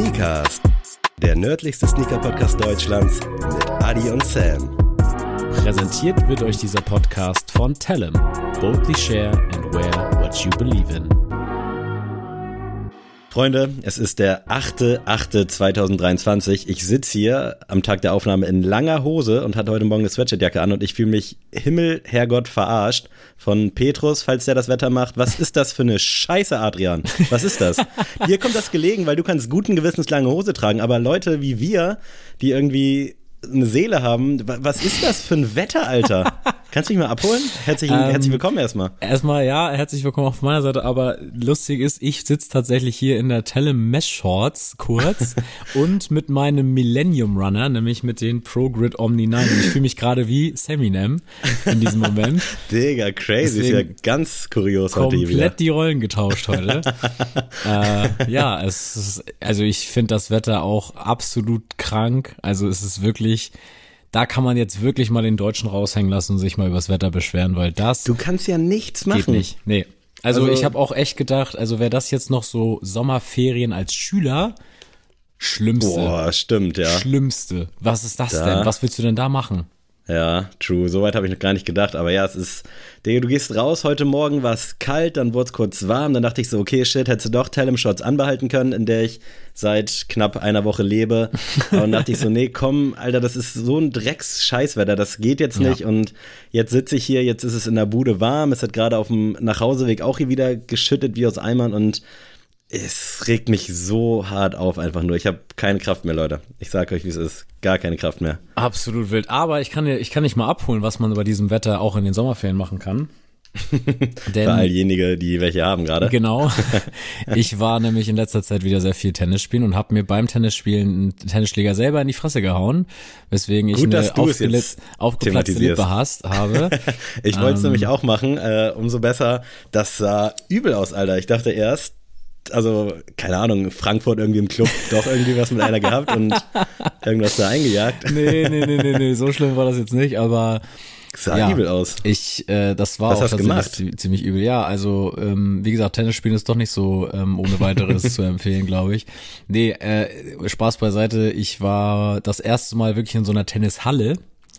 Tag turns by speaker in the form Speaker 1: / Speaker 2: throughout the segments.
Speaker 1: Sneakers, der nördlichste Sneaker-Podcast Deutschlands mit Adi und Sam.
Speaker 2: Präsentiert wird euch dieser Podcast von Tellem. Boldly share and wear what you believe in.
Speaker 1: Freunde, es ist der 8.8.2023. Ich sitze hier am Tag der Aufnahme in langer Hose und hatte heute Morgen eine Sweatshirtjacke an und ich fühle mich Himmel, Herrgott, verarscht von Petrus, falls der das Wetter macht. Was ist das für eine Scheiße, Adrian? Was ist das? Dir kommt das gelegen, weil du kannst guten Gewissens lange Hose tragen, aber Leute wie wir, die irgendwie eine Seele haben. Was ist das für ein Wetter, Alter? Kannst du mich mal abholen? Herzlich, ähm, herzlich willkommen erstmal.
Speaker 2: Erstmal ja, herzlich willkommen auf meiner Seite, aber lustig ist, ich sitze tatsächlich hier in der Tele Mesh Shorts kurz und mit meinem Millennium Runner, nämlich mit den Pro Grid Omni 9. Und ich fühle mich gerade wie Seminem in diesem Moment.
Speaker 1: Digga, crazy, Deswegen ist ja ganz kurios
Speaker 2: heute hier Komplett die Rollen getauscht heute. äh, ja, es ist, also ich finde das Wetter auch absolut krank. Also es ist wirklich da kann man jetzt wirklich mal den Deutschen raushängen lassen und sich mal übers Wetter beschweren, weil das.
Speaker 1: Du kannst ja nichts machen.
Speaker 2: Geht nicht. Nee. Also, also ich habe auch echt gedacht, also wäre das jetzt noch so Sommerferien als Schüler, schlimmste.
Speaker 1: Boah, stimmt, ja.
Speaker 2: Schlimmste. Was ist das da. denn? Was willst du denn da machen?
Speaker 1: Ja, true. Soweit habe ich noch gar nicht gedacht. Aber ja, es ist, Digga, du gehst raus, heute Morgen war es kalt, dann wurde es kurz warm, dann dachte ich so, okay, shit, hättest du doch Tellem Shots anbehalten können, in der ich seit knapp einer Woche lebe. Und dachte ich so, nee, komm, Alter, das ist so ein Drecks-Scheißwetter, das geht jetzt nicht. Ja. Und jetzt sitze ich hier, jetzt ist es in der Bude warm, es hat gerade auf dem Nachhauseweg auch hier wieder geschüttet wie aus Eimern und es regt mich so hart auf einfach nur. Ich habe keine Kraft mehr, Leute. Ich sage euch, wie es ist. Gar keine Kraft mehr.
Speaker 2: Absolut wild. Aber ich kann, ich kann nicht mal abholen, was man bei diesem Wetter auch in den Sommerferien machen kann.
Speaker 1: Denn, Für all diejenigen, die welche haben gerade.
Speaker 2: Genau. Ich war nämlich in letzter Zeit wieder sehr viel Tennis spielen und habe mir beim Tennisspielen einen Tennisschläger selber in die Fresse gehauen, weswegen ich
Speaker 1: Gut,
Speaker 2: eine aufgeplatzte Lippe hast, habe.
Speaker 1: ich wollte es ähm, nämlich auch machen, äh, umso besser. Das sah übel aus, Alter. Ich dachte erst, also, keine Ahnung, Frankfurt irgendwie im Club doch irgendwie was mit einer gehabt und irgendwas da eingejagt.
Speaker 2: Nee, nee, nee, nee, nee, so schlimm war das jetzt nicht, aber.
Speaker 1: Sah ja, übel aus.
Speaker 2: Ich, äh, das war
Speaker 1: was
Speaker 2: auch
Speaker 1: tatsächlich
Speaker 2: gemacht? ziemlich übel. Ja, also, ähm, wie gesagt, Tennis spielen ist doch nicht so ähm, ohne weiteres zu empfehlen, glaube ich. Nee, äh, Spaß beiseite. Ich war das erste Mal wirklich in so einer Tennishalle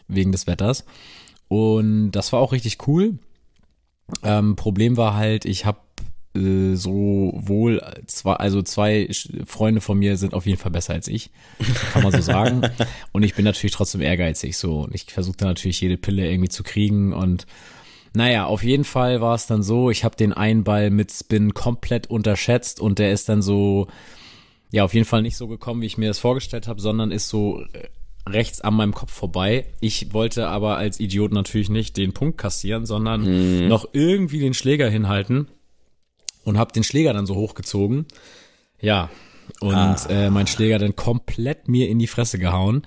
Speaker 2: wegen des Wetters und das war auch richtig cool. Ähm, Problem war halt, ich habe äh, so wohl zwei, also zwei Freunde von mir sind auf jeden Fall besser als ich, kann man so sagen. und ich bin natürlich trotzdem ehrgeizig so und ich versuche da natürlich jede Pille irgendwie zu kriegen und naja, auf jeden Fall war es dann so, ich habe den einen Ball mit Spin komplett unterschätzt und der ist dann so, ja, auf jeden Fall nicht so gekommen, wie ich mir das vorgestellt habe, sondern ist so äh, rechts an meinem Kopf vorbei. Ich wollte aber als Idiot natürlich nicht den Punkt kassieren, sondern mhm. noch irgendwie den Schläger hinhalten und habe den Schläger dann so hochgezogen. Ja, und ah. äh, mein Schläger dann komplett mir in die Fresse gehauen.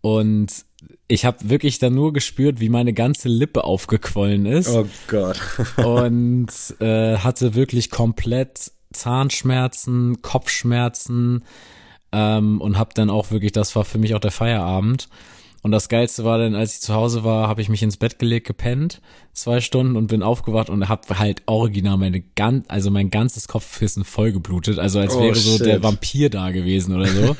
Speaker 2: Und ich habe wirklich dann nur gespürt, wie meine ganze Lippe aufgequollen ist.
Speaker 1: Oh Gott.
Speaker 2: und äh, hatte wirklich komplett Zahnschmerzen, Kopfschmerzen ähm, und habe dann auch wirklich, das war für mich auch der Feierabend. Und das Geilste war dann, als ich zu Hause war, habe ich mich ins Bett gelegt, gepennt, zwei Stunden und bin aufgewacht und habe halt original meine ganz, also mein ganzes Kopfkissen voll geblutet, also als oh, wäre so shit. der Vampir da gewesen oder so.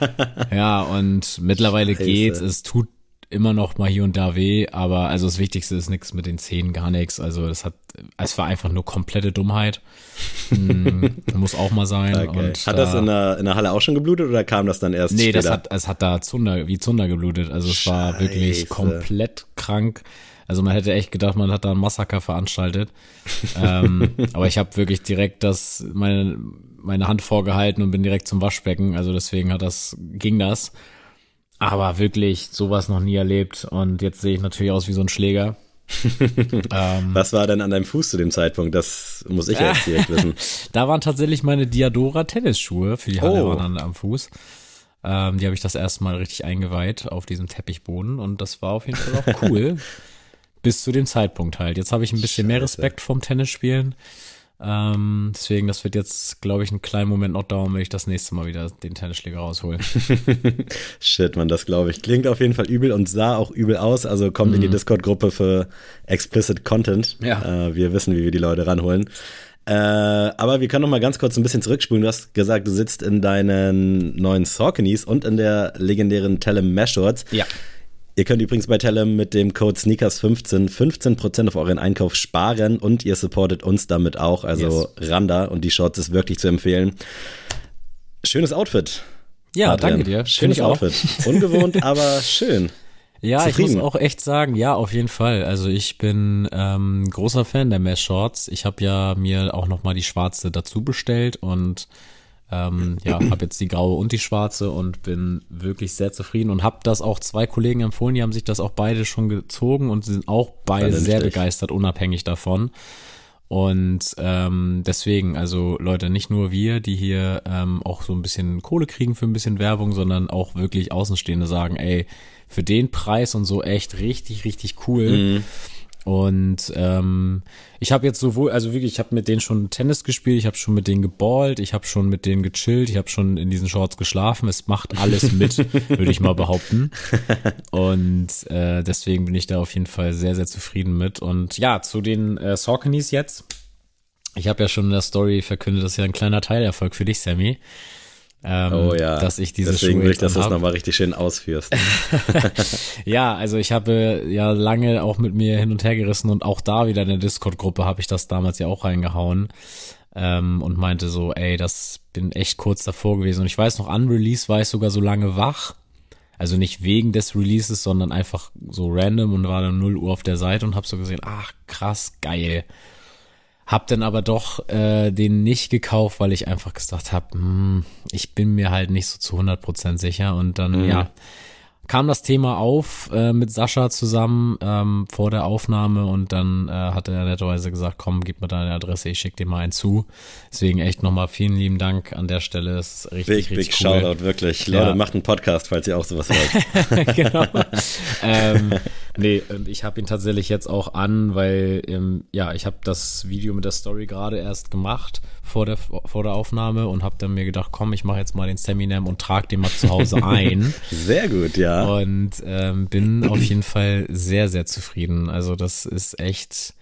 Speaker 2: ja, und mittlerweile Scheiße. geht's, es tut immer noch mal hier und da weh, aber also das Wichtigste ist nichts mit den Zähnen, gar nichts. Also das hat, es war einfach nur komplette Dummheit. Hm, muss auch mal sein. Okay. Und
Speaker 1: hat da, das in der, in der Halle auch schon geblutet oder kam das dann erst?
Speaker 2: Nee,
Speaker 1: später?
Speaker 2: das hat, es hat da Zunder, wie Zunder geblutet. Also es Scheiße. war wirklich komplett krank. Also man hätte echt gedacht, man hat da ein Massaker veranstaltet. ähm, aber ich habe wirklich direkt das, meine, meine Hand vorgehalten und bin direkt zum Waschbecken. Also deswegen hat das, ging das. Aber wirklich sowas noch nie erlebt. Und jetzt sehe ich natürlich aus wie so ein Schläger.
Speaker 1: ähm, Was war denn an deinem Fuß zu dem Zeitpunkt? Das muss ich jetzt direkt wissen.
Speaker 2: da waren tatsächlich meine Diadora Tennisschuhe für die Halle oh. am Fuß. Ähm, die habe ich das erste Mal richtig eingeweiht auf diesem Teppichboden und das war auf jeden Fall auch cool. Bis zu dem Zeitpunkt halt. Jetzt habe ich ein bisschen Scheiße. mehr Respekt vom Tennisspielen. Ähm, deswegen, das wird jetzt, glaube ich, einen kleinen Moment noch dauern, wenn ich das nächste Mal wieder den Tennisschläger raushole.
Speaker 1: Shit, man, das glaube ich. Klingt auf jeden Fall übel und sah auch übel aus. Also kommt mhm. in die mhm. Discord-Gruppe für Explicit Content. Ja. Äh, wir wissen, wie wir die Leute ranholen. Äh, aber wir können noch mal ganz kurz ein bisschen zurückspulen. Du hast gesagt, du sitzt in deinen neuen Sauconys und in der legendären Telem Meshorts.
Speaker 2: Ja.
Speaker 1: Ihr könnt übrigens bei Telem mit dem Code Sneakers15 15% auf euren Einkauf sparen und ihr supportet uns damit auch. Also yes. Randa und die Shorts ist wirklich zu empfehlen. Schönes Outfit.
Speaker 2: Ja, Adrian. danke dir.
Speaker 1: Schönes Outfit. Ungewohnt, aber schön.
Speaker 2: Ja, Zufrieden. ich muss auch echt sagen, ja, auf jeden Fall. Also ich bin ähm, großer Fan der Mesh Shorts. Ich habe ja mir auch noch mal die schwarze dazu bestellt und ähm, ja, habe jetzt die graue und die schwarze und bin wirklich sehr zufrieden und habe das auch zwei Kollegen empfohlen, die haben sich das auch beide schon gezogen und sind auch beide sehr begeistert, unabhängig davon. Und ähm, deswegen, also Leute, nicht nur wir, die hier ähm, auch so ein bisschen Kohle kriegen für ein bisschen Werbung, sondern auch wirklich Außenstehende sagen, ey, für den Preis und so echt richtig, richtig cool. Mhm. Und ähm, ich habe jetzt sowohl, also wirklich, ich habe mit denen schon Tennis gespielt, ich habe schon mit denen geballt, ich habe schon mit denen gechillt, ich habe schon in diesen Shorts geschlafen. Es macht alles mit, würde ich mal behaupten. Und äh, deswegen bin ich da auf jeden Fall sehr, sehr zufrieden mit. Und ja, zu den äh, Sauconys jetzt. Ich habe ja schon in der Story verkündet, das ist ja ein kleiner Teilerfolg für dich, Sammy.
Speaker 1: Ähm, oh ja.
Speaker 2: Dass ich diese
Speaker 1: Deswegen will ich, dass du das nochmal richtig schön ausführst.
Speaker 2: ja, also ich habe ja lange auch mit mir hin und her gerissen und auch da wieder in der Discord-Gruppe habe ich das damals ja auch reingehauen ähm, und meinte so, ey, das bin echt kurz davor gewesen. Und ich weiß noch, an Release war ich sogar so lange wach. Also nicht wegen des Releases, sondern einfach so random und war dann 0 Uhr auf der Seite und habe so gesehen, ach krass, geil. Hab dann aber doch äh, den nicht gekauft, weil ich einfach gesagt habe, hm, ich bin mir halt nicht so zu 100% sicher. Und dann, mhm. ja, kam das Thema auf äh, mit Sascha zusammen ähm, vor der Aufnahme und dann äh, hat er netterweise gesagt, komm, gib mir deine Adresse, ich schick dir mal einen zu. Deswegen echt nochmal vielen lieben Dank an der Stelle. Ist richtig, big, richtig
Speaker 1: big cool. Shoutout, wirklich. Ja. Leute, macht einen Podcast, falls ihr auch sowas wollt. genau.
Speaker 2: ähm, nee, ich habe ihn tatsächlich jetzt auch an, weil ähm, ja, ich habe das Video mit der Story gerade erst gemacht vor der, vor der Aufnahme und habe dann mir gedacht, komm, ich mache jetzt mal den Seminam und trage den mal zu Hause ein.
Speaker 1: Sehr gut, ja.
Speaker 2: Und ähm, bin auf jeden Fall sehr, sehr zufrieden. Also das ist echt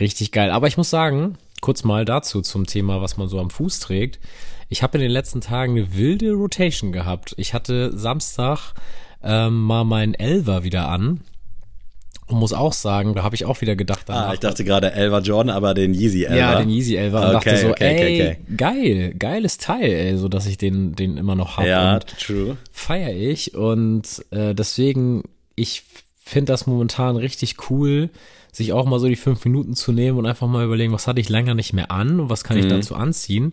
Speaker 2: richtig geil. Aber ich muss sagen, kurz mal dazu zum Thema, was man so am Fuß trägt. Ich habe in den letzten Tagen eine wilde Rotation gehabt. Ich hatte Samstag ähm, mal meinen Elver wieder an und muss auch sagen, da habe ich auch wieder gedacht
Speaker 1: danach. Ah, ich dachte gerade Elva Jordan, aber den Yeezy Elva.
Speaker 2: Ja, den Yeezy Elva und okay, dachte so, okay, ey, okay, geil, geiles Teil, ey, so dass ich den den immer noch habe
Speaker 1: ja, true.
Speaker 2: feier ich und äh, deswegen ich finde das momentan richtig cool, sich auch mal so die fünf Minuten zu nehmen und einfach mal überlegen, was hatte ich länger nicht mehr an und was kann ich mhm. dazu anziehen.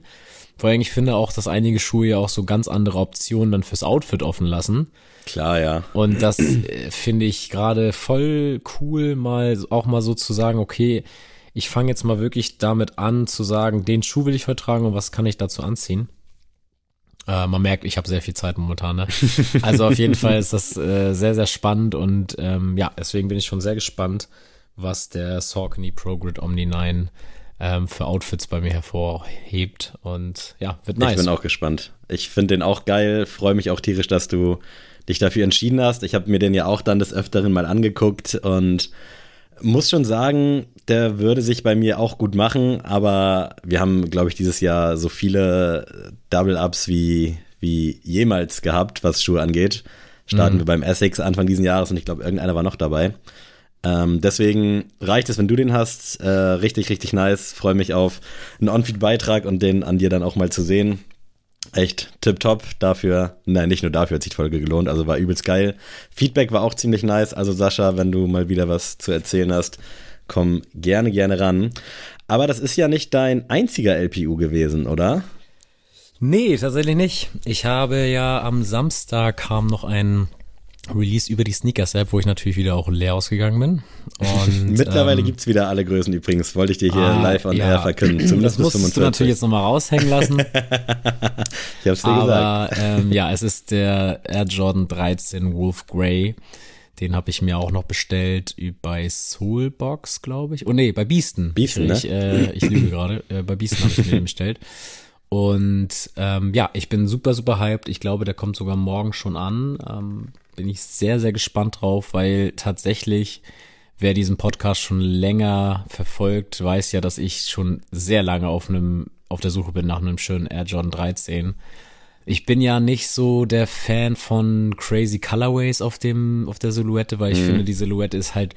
Speaker 2: Vor allem, ich finde auch, dass einige Schuhe ja auch so ganz andere Optionen dann fürs Outfit offen lassen.
Speaker 1: Klar, ja.
Speaker 2: Und das äh, finde ich gerade voll cool, mal auch mal so zu sagen, okay, ich fange jetzt mal wirklich damit an zu sagen, den Schuh will ich heute tragen und was kann ich dazu anziehen. Äh, man merkt, ich habe sehr viel Zeit momentan. Ne? Also auf jeden Fall ist das äh, sehr, sehr spannend und ähm, ja, deswegen bin ich schon sehr gespannt, was der Saucony Pro Grid Omni 9 ähm, für Outfits bei mir hervorhebt. Und ja, wird nice.
Speaker 1: Ich bin auch gespannt. Ich finde den auch geil, freue mich auch tierisch, dass du dich dafür entschieden hast. Ich habe mir den ja auch dann des Öfteren mal angeguckt und muss schon sagen, der würde sich bei mir auch gut machen, aber wir haben, glaube ich, dieses Jahr so viele Double-Ups wie, wie jemals gehabt, was Schuhe angeht. Starten mhm. wir beim Essex Anfang diesen Jahres und ich glaube, irgendeiner war noch dabei. Ähm, deswegen reicht es, wenn du den hast. Äh, richtig, richtig nice. Freue mich auf einen On-Feed-Beitrag und den an dir dann auch mal zu sehen. Echt tipptopp dafür. Nein, nicht nur dafür hat sich die Folge gelohnt, also war übelst geil. Feedback war auch ziemlich nice. Also Sascha, wenn du mal wieder was zu erzählen hast, komm gerne, gerne ran. Aber das ist ja nicht dein einziger LPU gewesen, oder?
Speaker 2: Nee, tatsächlich nicht. Ich habe ja am Samstag kam noch ein Release über die Sneakers-App, wo ich natürlich wieder auch leer ausgegangen bin.
Speaker 1: Und, Mittlerweile ähm, gibt's wieder alle Größen übrigens, wollte ich dir hier ah, live on ja. air verkünden.
Speaker 2: Zumindest das musst 25. du natürlich jetzt nochmal raushängen lassen.
Speaker 1: ich hab's dir Aber,
Speaker 2: gesagt. Ähm, ja, es ist der Air Jordan 13 Wolf Grey. Den habe ich mir auch noch bestellt bei Soulbox, glaube ich. Oh nee, bei Beasten.
Speaker 1: Beasten,
Speaker 2: ich,
Speaker 1: ne?
Speaker 2: äh, ich lüge gerade. Äh, bei Beasten habe ich mir den bestellt. Und ähm, ja, ich bin super, super hyped. Ich glaube, der kommt sogar morgen schon an. Ähm, bin ich sehr, sehr gespannt drauf, weil tatsächlich wer diesen Podcast schon länger verfolgt, weiß ja, dass ich schon sehr lange auf einem, auf der Suche bin nach einem schönen Air Jordan 13. Ich bin ja nicht so der Fan von crazy Colorways auf dem, auf der Silhouette, weil ich mhm. finde, die Silhouette ist halt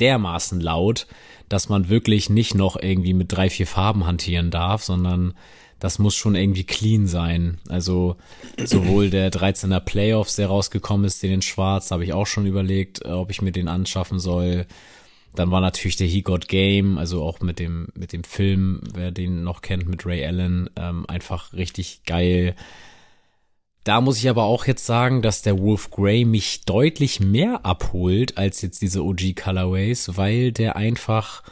Speaker 2: dermaßen laut, dass man wirklich nicht noch irgendwie mit drei, vier Farben hantieren darf, sondern das muss schon irgendwie clean sein. Also sowohl der 13er Playoffs, der rausgekommen ist, den in Schwarz, habe ich auch schon überlegt, äh, ob ich mir den anschaffen soll. Dann war natürlich der He Got Game, also auch mit dem mit dem Film, wer den noch kennt, mit Ray Allen, ähm, einfach richtig geil. Da muss ich aber auch jetzt sagen, dass der Wolf Grey mich deutlich mehr abholt als jetzt diese OG Colorways, weil der einfach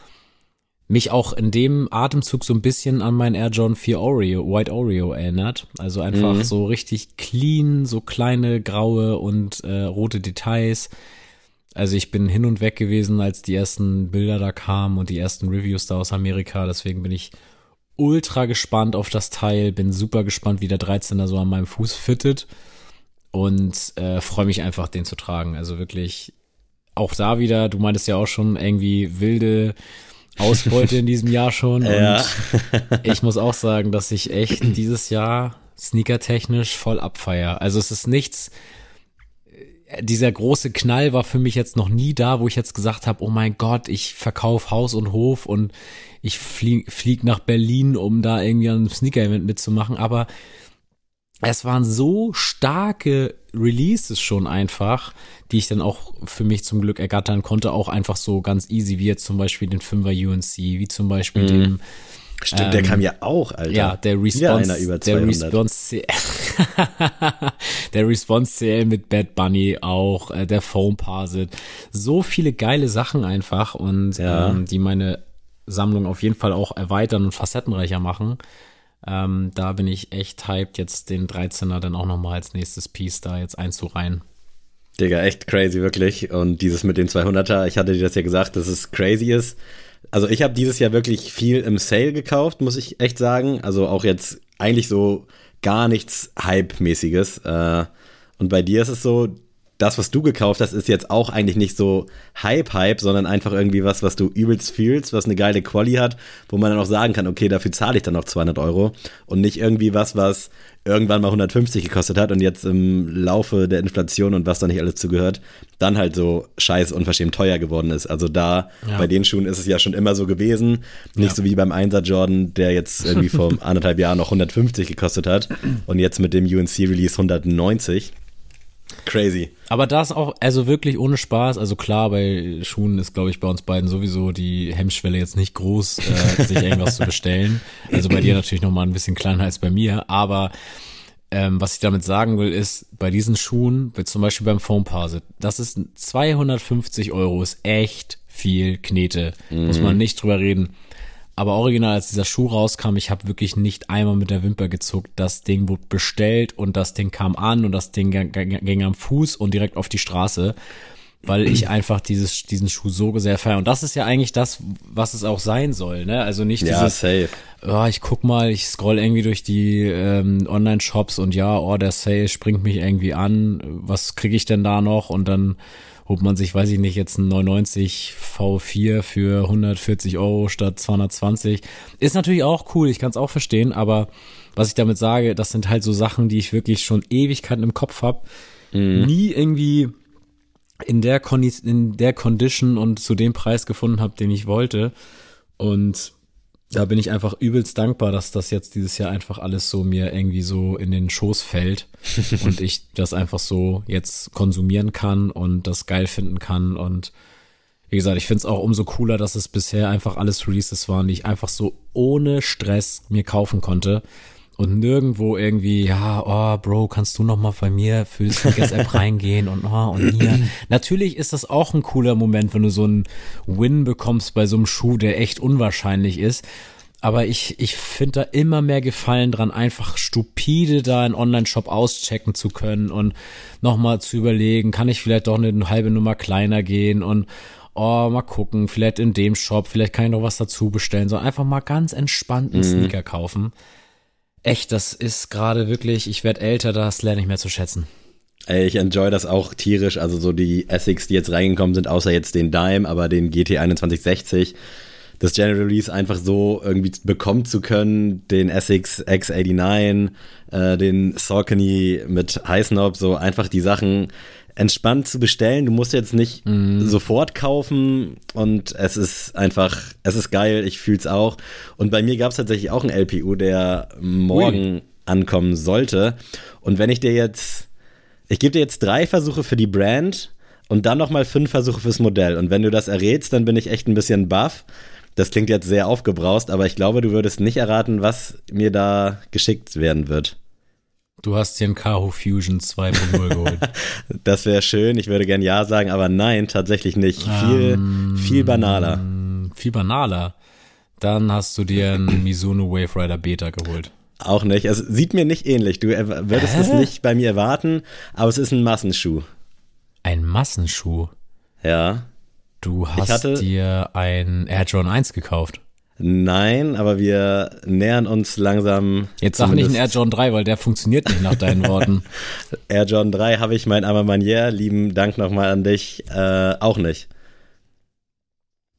Speaker 2: mich auch in dem Atemzug so ein bisschen an mein Air John 4 Oreo, White Oreo erinnert. Also einfach mhm. so richtig clean, so kleine graue und äh, rote Details. Also ich bin hin und weg gewesen, als die ersten Bilder da kamen und die ersten Reviews da aus Amerika. Deswegen bin ich ultra gespannt auf das Teil. Bin super gespannt, wie der 13er so an meinem Fuß fittet. Und äh, freue mich einfach, den zu tragen. Also wirklich auch da wieder, du meintest ja auch schon irgendwie wilde Ausbeute in diesem Jahr schon. Und ich muss auch sagen, dass ich echt dieses Jahr sneakertechnisch voll abfeier. Also es ist nichts, dieser große Knall war für mich jetzt noch nie da, wo ich jetzt gesagt habe, oh mein Gott, ich verkaufe Haus und Hof und ich flieg, flieg nach Berlin, um da irgendwie an einem Sneaker-Event mitzumachen. Aber es waren so starke Releases schon einfach, die ich dann auch für mich zum Glück ergattern konnte, auch einfach so ganz easy, wie jetzt zum Beispiel den Fünfer UNC, wie zum Beispiel mhm. den
Speaker 1: Stimmt, ähm, der kam ja auch, Alter.
Speaker 2: Ja, der Response, der Response, der Response CL mit Bad Bunny auch, äh, der Foam Parsit. So viele geile Sachen einfach und ja. ähm, die meine Sammlung auf jeden Fall auch erweitern und facettenreicher machen. Ähm, da bin ich echt hyped, jetzt den 13er dann auch nochmal als nächstes Piece da jetzt einzureihen.
Speaker 1: Digga, echt crazy, wirklich. Und dieses mit dem 200er, ich hatte dir das ja gesagt, dass es crazy ist. Also ich habe dieses Jahr wirklich viel im Sale gekauft, muss ich echt sagen. Also auch jetzt eigentlich so gar nichts Hype-mäßiges. Äh, und bei dir ist es so, das, was du gekauft hast, ist jetzt auch eigentlich nicht so Hype-Hype, sondern einfach irgendwie was, was du übelst fühlst, was eine geile Quali hat, wo man dann auch sagen kann, okay, dafür zahle ich dann noch 200 Euro und nicht irgendwie was, was irgendwann mal 150 gekostet hat und jetzt im Laufe der Inflation und was da nicht alles zugehört, dann halt so scheiß unverschämt teuer geworden ist. Also da, ja. bei den Schuhen ist es ja schon immer so gewesen. Nicht ja. so wie beim 1er Jordan, der jetzt irgendwie vor anderthalb Jahren noch 150 gekostet hat und jetzt mit dem UNC Release 190. Crazy.
Speaker 2: Aber das auch, also wirklich ohne Spaß. Also klar, bei Schuhen ist, glaube ich, bei uns beiden sowieso die Hemmschwelle jetzt nicht groß, äh, sich irgendwas zu bestellen. Also bei dir natürlich nochmal ein bisschen kleiner als bei mir. Aber ähm, was ich damit sagen will, ist, bei diesen Schuhen, zum Beispiel beim Foam Parsit, das ist 250 Euro, ist echt viel Knete. Mhm. Muss man nicht drüber reden. Aber original, als dieser Schuh rauskam, ich habe wirklich nicht einmal mit der Wimper gezuckt. Das Ding wurde bestellt und das Ding kam an und das Ding ging am Fuß und direkt auf die Straße, weil ich einfach dieses, diesen Schuh so sehr feiere. Und das ist ja eigentlich das, was es auch sein soll, ne? Also nicht
Speaker 1: ja,
Speaker 2: dieses,
Speaker 1: safe.
Speaker 2: Oh, ich guck mal, ich scroll irgendwie durch die ähm, Online-Shops und ja, oh, der Sale springt mich irgendwie an. Was kriege ich denn da noch? Und dann ob man sich, weiß ich nicht, jetzt ein 99 V4 für 140 Euro statt 220. Ist natürlich auch cool, ich kann es auch verstehen, aber was ich damit sage, das sind halt so Sachen, die ich wirklich schon Ewigkeiten im Kopf habe. Mhm. Nie irgendwie in der, in der Condition und zu dem Preis gefunden habe, den ich wollte. Und da bin ich einfach übelst dankbar, dass das jetzt dieses Jahr einfach alles so mir irgendwie so in den Schoß fällt und ich das einfach so jetzt konsumieren kann und das geil finden kann. Und wie gesagt, ich finde es auch umso cooler, dass es bisher einfach alles Releases waren, die ich einfach so ohne Stress mir kaufen konnte und nirgendwo irgendwie, ja, oh, Bro, kannst du noch mal bei mir für die Sneakers-App reingehen und oh, und hier. Natürlich ist das auch ein cooler Moment, wenn du so einen Win bekommst bei so einem Schuh, der echt unwahrscheinlich ist. Aber ich, ich finde da immer mehr Gefallen dran, einfach stupide da einen Online-Shop auschecken zu können und nochmal zu überlegen, kann ich vielleicht doch eine halbe Nummer kleiner gehen und oh, mal gucken, vielleicht in dem Shop, vielleicht kann ich noch was dazu bestellen, so einfach mal ganz entspannten mhm. Sneaker kaufen echt, das ist gerade wirklich, ich werde älter, das lerne ich mehr zu schätzen.
Speaker 1: Ey, ich enjoy das auch tierisch. Also so die Essex, die jetzt reingekommen sind, außer jetzt den Dime, aber den GT 2160, das General Release einfach so irgendwie bekommen zu können, den Essex X89, äh, den Saucony mit Highsnob, so einfach die Sachen entspannt zu bestellen. Du musst jetzt nicht mm. sofort kaufen und es ist einfach, es ist geil, ich fühl's auch. Und bei mir gab es tatsächlich auch einen LPU, der morgen Ui. ankommen sollte. Und wenn ich dir jetzt, ich gebe dir jetzt drei Versuche für die Brand und dann nochmal fünf Versuche fürs Modell. Und wenn du das errätst, dann bin ich echt ein bisschen baff. Das klingt jetzt sehr aufgebraust, aber ich glaube, du würdest nicht erraten, was mir da geschickt werden wird.
Speaker 2: Du hast hier einen Kaho Fusion 2.0 geholt.
Speaker 1: das wäre schön, ich würde gern Ja sagen, aber nein, tatsächlich nicht. Viel, ähm, viel banaler.
Speaker 2: Viel banaler. Dann hast du dir einen Mizuno Wave Rider Beta geholt.
Speaker 1: Auch nicht. Es sieht mir nicht ähnlich. Du würdest Hä? es nicht bei mir erwarten, aber es ist ein Massenschuh.
Speaker 2: Ein Massenschuh?
Speaker 1: Ja.
Speaker 2: Du hast hatte, dir ein Air Jordan 1 gekauft.
Speaker 1: Nein, aber wir nähern uns langsam.
Speaker 2: Jetzt sag nicht ein Air Jordan 3, weil der funktioniert nicht nach deinen Worten.
Speaker 1: Air Jordan 3 habe ich mein Armer Manier, lieben Dank nochmal an dich, äh, auch nicht.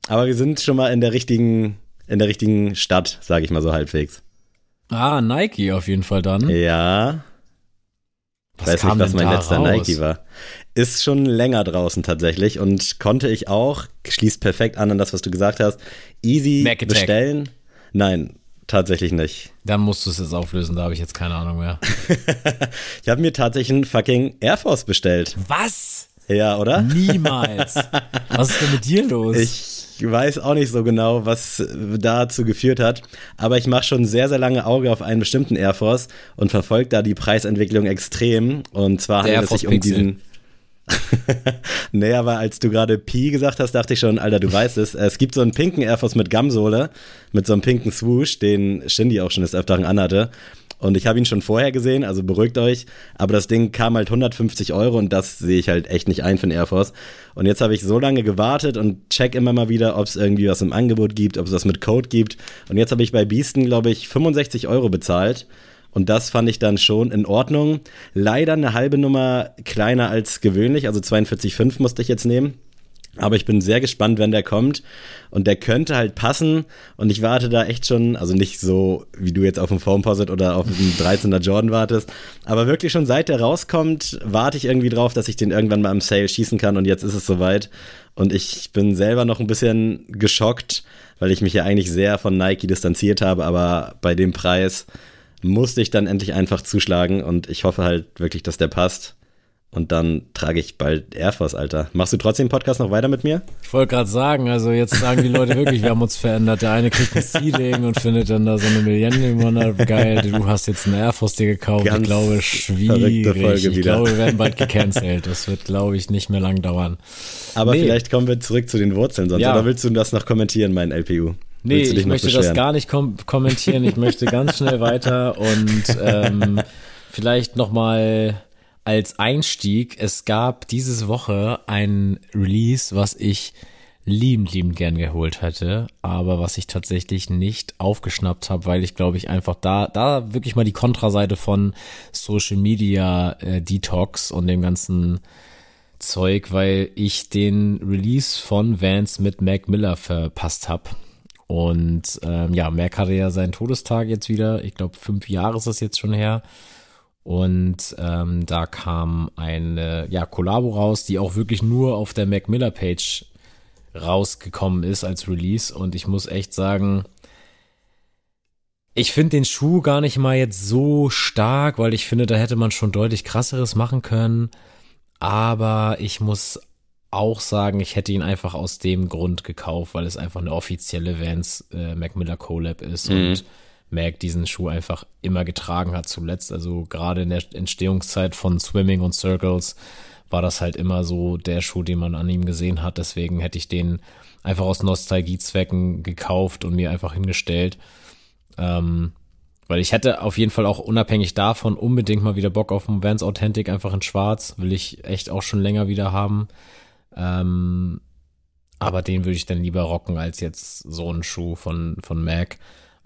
Speaker 1: Aber wir sind schon mal in der richtigen, in der richtigen Stadt, sage ich mal so halbwegs.
Speaker 2: Ah, Nike auf jeden Fall dann.
Speaker 1: Ja. Was weiß nicht, was mein letzter raus? Nike war. Ist schon länger draußen tatsächlich und konnte ich auch, schließt perfekt an an das, was du gesagt hast, easy bestellen. Nein, tatsächlich nicht.
Speaker 2: Dann musst du es jetzt auflösen, da habe ich jetzt keine Ahnung mehr.
Speaker 1: ich habe mir tatsächlich einen fucking Air Force bestellt.
Speaker 2: Was?
Speaker 1: Ja, oder?
Speaker 2: Niemals. was ist denn mit dir los?
Speaker 1: Ich weiß auch nicht so genau, was dazu geführt hat, aber ich mache schon sehr, sehr lange Auge auf einen bestimmten Air Force und verfolge da die Preisentwicklung extrem. Und zwar handelt es sich um diesen nee, aber als du gerade Pi gesagt hast, dachte ich schon, Alter, du weißt es. Es gibt so einen pinken Air Force mit Gamsohle, mit so einem pinken Swoosh, den Shindy auch schon des Öfteren anhatte. Und ich habe ihn schon vorher gesehen, also beruhigt euch. Aber das Ding kam halt 150 Euro und das sehe ich halt echt nicht ein für einen Air Force. Und jetzt habe ich so lange gewartet und check immer mal wieder, ob es irgendwie was im Angebot gibt, ob es was mit Code gibt. Und jetzt habe ich bei Beasten, glaube ich, 65 Euro bezahlt. Und das fand ich dann schon in Ordnung. Leider eine halbe Nummer kleiner als gewöhnlich, also 42,5 musste ich jetzt nehmen. Aber ich bin sehr gespannt, wenn der kommt. Und der könnte halt passen. Und ich warte da echt schon, also nicht so, wie du jetzt auf dem Foamposit oder auf dem 13er Jordan wartest. Aber wirklich schon seit der rauskommt, warte ich irgendwie drauf, dass ich den irgendwann mal im Sale schießen kann. Und jetzt ist es soweit. Und ich bin selber noch ein bisschen geschockt, weil ich mich ja eigentlich sehr von Nike distanziert habe. Aber bei dem Preis musste ich dann endlich einfach zuschlagen und ich hoffe halt wirklich, dass der passt. Und dann trage ich bald Air Force, Alter. Machst du trotzdem Podcast noch weiter mit mir?
Speaker 2: Ich wollte gerade sagen, also jetzt sagen die Leute wirklich, wir haben uns verändert. Der eine kriegt ein Seeding und findet dann da so eine Millennium geil. Du hast jetzt einen Air Force dir gekauft. Ganz ich glaube, schwierig. ich wieder. glaube, wir werden bald gecancelt. Das wird, glaube ich, nicht mehr lang dauern.
Speaker 1: Aber nee. vielleicht kommen wir zurück zu den Wurzeln sonst. Ja. Oder willst du das noch kommentieren, mein LPU?
Speaker 2: Nee, ich möchte beschweren? das gar nicht kom kommentieren. Ich möchte ganz schnell weiter und ähm, vielleicht nochmal als Einstieg. Es gab diese Woche ein Release, was ich liebend, liebend gern geholt hätte, aber was ich tatsächlich nicht aufgeschnappt habe, weil ich glaube ich einfach da, da wirklich mal die Kontraseite von Social Media äh, Detox und dem ganzen Zeug, weil ich den Release von Vance mit Mac Miller verpasst habe. Und ähm, ja, Mac hatte ja seinen Todestag jetzt wieder. Ich glaube, fünf Jahre ist das jetzt schon her. Und ähm, da kam eine ja, Kollabo raus, die auch wirklich nur auf der Mac Miller Page rausgekommen ist als Release. Und ich muss echt sagen, ich finde den Schuh gar nicht mal jetzt so stark, weil ich finde, da hätte man schon deutlich krasseres machen können. Aber ich muss auch sagen, ich hätte ihn einfach aus dem Grund gekauft, weil es einfach eine offizielle Vans äh, Mac Miller Collab ist mhm. und Mac diesen Schuh einfach immer getragen hat zuletzt. Also gerade in der Entstehungszeit von Swimming und Circles war das halt immer so der Schuh, den man an ihm gesehen hat. Deswegen hätte ich den einfach aus Nostalgiezwecken gekauft und mir einfach hingestellt. Ähm, weil ich hätte auf jeden Fall auch unabhängig davon unbedingt mal wieder Bock auf einen Vans Authentic einfach in schwarz. Will ich echt auch schon länger wieder haben. Ähm, aber den würde ich dann lieber rocken als jetzt so einen Schuh von, von Mac.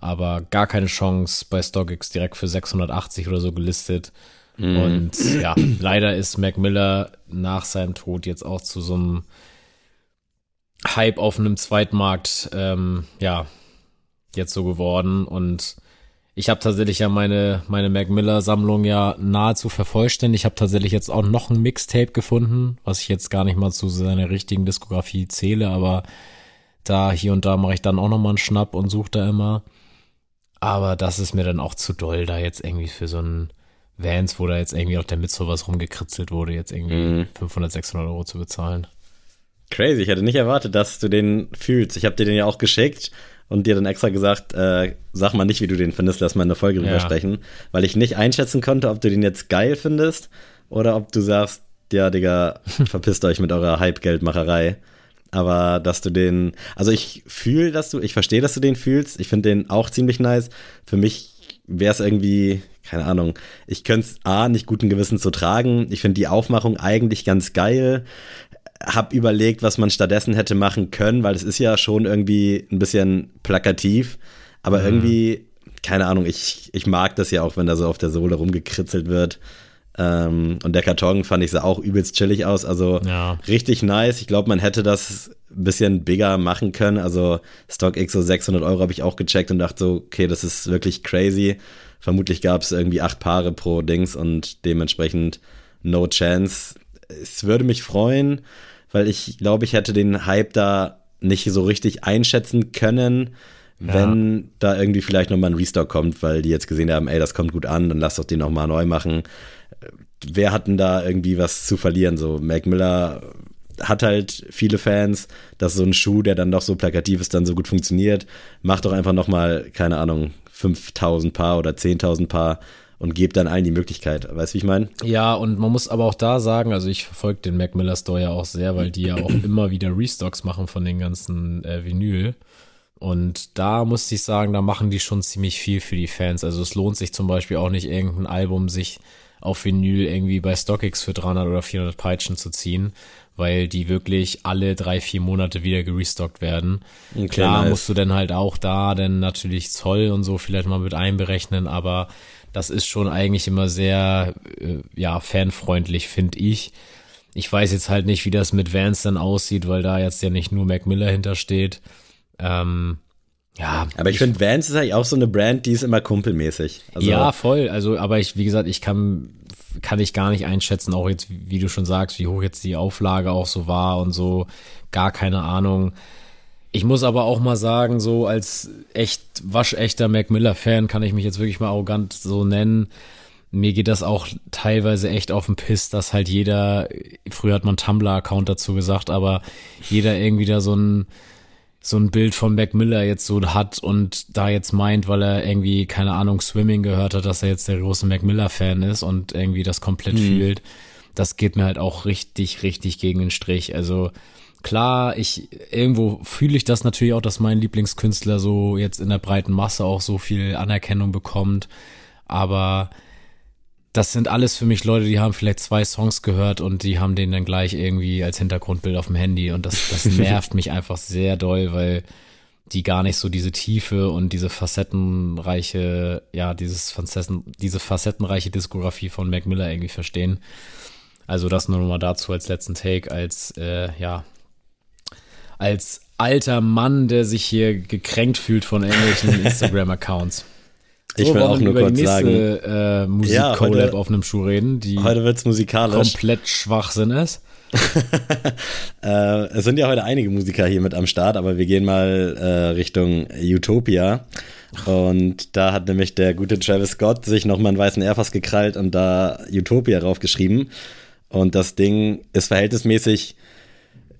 Speaker 2: Aber gar keine Chance bei StockX direkt für 680 oder so gelistet. Mhm. Und ja, leider ist Mac Miller nach seinem Tod jetzt auch zu so einem Hype auf einem Zweitmarkt, ähm, ja, jetzt so geworden. Und ich habe tatsächlich ja meine, meine Mac Miller Sammlung ja nahezu vervollständigt. Ich habe tatsächlich jetzt auch noch ein Mixtape gefunden, was ich jetzt gar nicht mal zu seiner richtigen Diskografie zähle, aber da hier und da mache ich dann auch noch mal einen Schnapp und suche da immer. Aber das ist mir dann auch zu doll, da jetzt irgendwie für so ein Vans, wo da jetzt irgendwie auf der Mitzvah was rumgekritzelt wurde, jetzt irgendwie mhm. 500, 600 Euro zu bezahlen.
Speaker 1: Crazy, ich hätte nicht erwartet, dass du den fühlst. Ich habe dir den ja auch geschickt und dir dann extra gesagt, äh, sag mal nicht, wie du den findest, lass mal in der Folge drüber ja. sprechen, weil ich nicht einschätzen konnte, ob du den jetzt geil findest oder ob du sagst, ja, Digga, verpisst euch mit eurer Hype-Geldmacherei. Aber dass du den, also ich fühle, dass du, ich verstehe, dass du den fühlst. Ich finde den auch ziemlich nice. Für mich wäre es irgendwie, keine Ahnung, ich könnte es A, nicht guten Gewissens so tragen. Ich finde die Aufmachung eigentlich ganz geil. Hab überlegt, was man stattdessen hätte machen können, weil es ist ja schon irgendwie ein bisschen plakativ. Aber mhm. irgendwie, keine Ahnung, ich, ich mag das ja auch, wenn da so auf der Sohle rumgekritzelt wird. Ähm, und der Karton fand ich sah auch übelst chillig aus. Also ja. richtig nice. Ich glaube, man hätte das ein bisschen bigger machen können. Also StockX so 600 Euro habe ich auch gecheckt und dachte so, okay, das ist wirklich crazy. Vermutlich gab es irgendwie acht Paare pro Dings und dementsprechend no chance. Es würde mich freuen, weil ich glaube, ich hätte den Hype da nicht so richtig einschätzen können, ja. wenn da irgendwie vielleicht nochmal ein Restock kommt, weil die jetzt gesehen haben, ey, das kommt gut an, dann lass doch den nochmal neu machen wer hat denn da irgendwie was zu verlieren? So, Mac Miller hat halt viele Fans, dass so ein Schuh, der dann doch so plakativ ist, dann so gut funktioniert. Macht doch einfach nochmal, keine Ahnung, 5000 Paar oder 10.000 Paar und gebt dann allen die Möglichkeit. Weißt du, wie ich meine?
Speaker 2: Ja, und man muss aber auch da sagen, also ich verfolge den Mac Miller Store ja auch sehr, weil die ja auch immer wieder Restocks machen von den ganzen äh, Vinyl. Und da musste ich sagen, da machen die schon ziemlich viel für die Fans. Also es lohnt sich zum Beispiel auch nicht, irgendein Album sich auf Vinyl irgendwie bei StockX für 300 oder 400 Peitschen zu ziehen, weil die wirklich alle drei, vier Monate wieder gerestockt werden. Okay, Klar nice. musst du dann halt auch da dann natürlich Zoll und so vielleicht mal mit einberechnen, aber das ist schon eigentlich immer sehr, äh, ja, fanfreundlich, finde ich. Ich weiß jetzt halt nicht, wie das mit Vans dann aussieht, weil da jetzt ja nicht nur Mac Miller hintersteht. Ähm, ja.
Speaker 1: Aber ich, ich finde, Vans ist eigentlich auch so eine Brand, die ist immer kumpelmäßig.
Speaker 2: Also ja, voll. Also, aber ich, wie gesagt, ich kann, kann ich gar nicht einschätzen, auch jetzt, wie du schon sagst, wie hoch jetzt die Auflage auch so war und so. Gar keine Ahnung. Ich muss aber auch mal sagen, so als echt waschechter Mac Miller-Fan kann ich mich jetzt wirklich mal arrogant so nennen. Mir geht das auch teilweise echt auf den Piss, dass halt jeder, früher hat man Tumblr-Account dazu gesagt, aber jeder irgendwie da so ein, so ein Bild von Mac Miller jetzt so hat und da jetzt meint, weil er irgendwie, keine Ahnung, Swimming gehört hat, dass er jetzt der große Mac Miller-Fan ist und irgendwie das komplett mhm. fühlt. Das geht mir halt auch richtig, richtig gegen den Strich. Also klar, ich irgendwo fühle ich das natürlich auch, dass mein Lieblingskünstler so jetzt in der breiten Masse auch so viel Anerkennung bekommt. Aber das sind alles für mich Leute, die haben vielleicht zwei Songs gehört und die haben den dann gleich irgendwie als Hintergrundbild auf dem Handy und das, das nervt mich einfach sehr doll, weil die gar nicht so diese Tiefe und diese facettenreiche, ja, dieses Facetten, diese facettenreiche Diskografie von Mac Miller irgendwie verstehen. Also das nur noch mal dazu als letzten Take, als, äh, ja, als alter Mann, der sich hier gekränkt fühlt von irgendwelchen Instagram-Accounts.
Speaker 1: Ich will auch nur kurz nächste, sagen,
Speaker 2: äh, Musik-Collab ja, auf einem Schuh reden, die
Speaker 1: heute wird's musikalisch
Speaker 2: komplett Schwachsinn ist.
Speaker 1: äh, es sind ja heute einige Musiker hier mit am Start, aber wir gehen mal äh, Richtung Utopia. Und da hat nämlich der gute Travis Scott sich nochmal einen weißen Airpass gekrallt und da Utopia draufgeschrieben. Und das Ding ist verhältnismäßig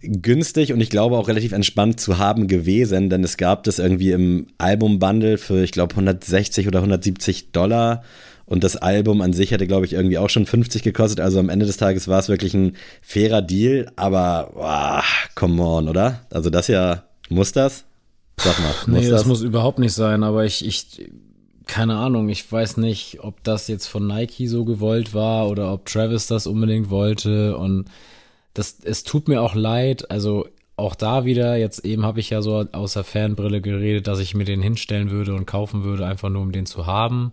Speaker 1: günstig und ich glaube auch relativ entspannt zu haben gewesen, denn es gab das irgendwie im Album-Bundle für, ich glaube, 160 oder 170 Dollar. Und das Album an sich hätte, glaube ich, irgendwie auch schon 50 gekostet. Also am Ende des Tages war es wirklich ein fairer Deal. Aber, wow, come on, oder? Also das ja, muss das?
Speaker 2: Sag mal, muss nee, das? das muss überhaupt nicht sein. Aber ich, ich, keine Ahnung, ich weiß nicht, ob das jetzt von Nike so gewollt war oder ob Travis das unbedingt wollte. Und das, es tut mir auch leid, also auch da wieder, jetzt eben habe ich ja so aus der Fanbrille geredet, dass ich mir den hinstellen würde und kaufen würde, einfach nur um den zu haben.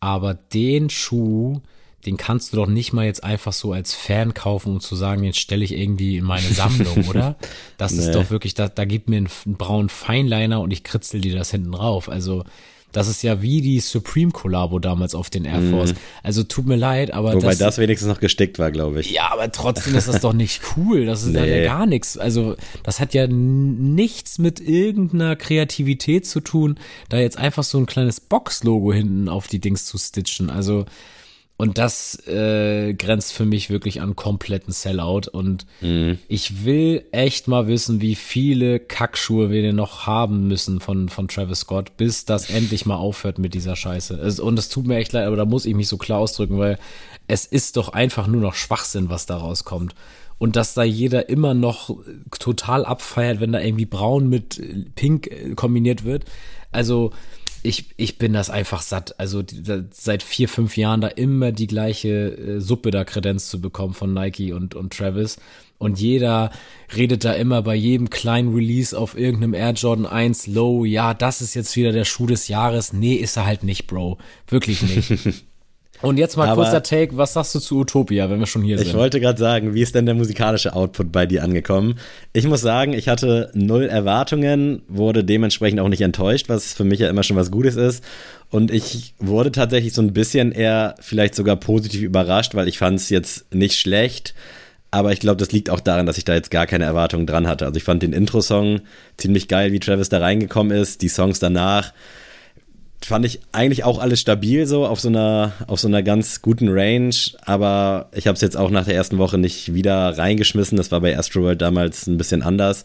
Speaker 2: Aber den Schuh, den kannst du doch nicht mal jetzt einfach so als Fan kaufen, um zu sagen, jetzt stelle ich irgendwie in meine Sammlung, oder? Das nee. ist doch wirklich, da, da gibt mir einen, einen braunen Feinliner und ich kritzel dir das hinten rauf. Also das ist ja wie die Supreme Collabo damals auf den Air Force. Mhm. Also tut mir leid, aber
Speaker 1: Wobei das, das wenigstens noch gestickt war, glaube ich.
Speaker 2: Ja, aber trotzdem ist das doch nicht cool. Das ist nee. ja gar nichts. Also das hat ja nichts mit irgendeiner Kreativität zu tun, da jetzt einfach so ein kleines Box-Logo hinten auf die Dings zu stitchen. Also und das äh, grenzt für mich wirklich an kompletten Sellout. Und mhm. ich will echt mal wissen, wie viele Kackschuhe wir denn noch haben müssen von, von Travis Scott, bis das endlich mal aufhört mit dieser Scheiße. Es, und es tut mir echt leid, aber da muss ich mich so klar ausdrücken, weil es ist doch einfach nur noch Schwachsinn, was da rauskommt. Und dass da jeder immer noch total abfeiert, wenn da irgendwie braun mit pink äh, kombiniert wird. Also, ich, ich bin das einfach satt. Also die, seit vier, fünf Jahren da immer die gleiche äh, Suppe da Kredenz zu bekommen von Nike und, und Travis. Und jeder redet da immer bei jedem kleinen Release auf irgendeinem Air Jordan 1 Low, ja, das ist jetzt wieder der Schuh des Jahres. Nee, ist er halt nicht, Bro. Wirklich nicht. Und jetzt mal Aber kurzer Take, was sagst du zu Utopia, wenn wir schon hier
Speaker 1: sind?
Speaker 2: Ich
Speaker 1: wollte gerade sagen, wie ist denn der musikalische Output bei dir angekommen? Ich muss sagen, ich hatte null Erwartungen, wurde dementsprechend auch nicht enttäuscht, was für mich ja immer schon was Gutes ist. Und ich wurde tatsächlich so ein bisschen eher vielleicht sogar positiv überrascht, weil ich fand es jetzt nicht schlecht. Aber ich glaube, das liegt auch daran, dass ich da jetzt gar keine Erwartungen dran hatte. Also ich fand den Intro-Song ziemlich geil, wie Travis da reingekommen ist. Die Songs danach fand ich eigentlich auch alles stabil so auf so einer auf so einer ganz guten Range, aber ich habe es jetzt auch nach der ersten Woche nicht wieder reingeschmissen. Das war bei Astroworld damals ein bisschen anders.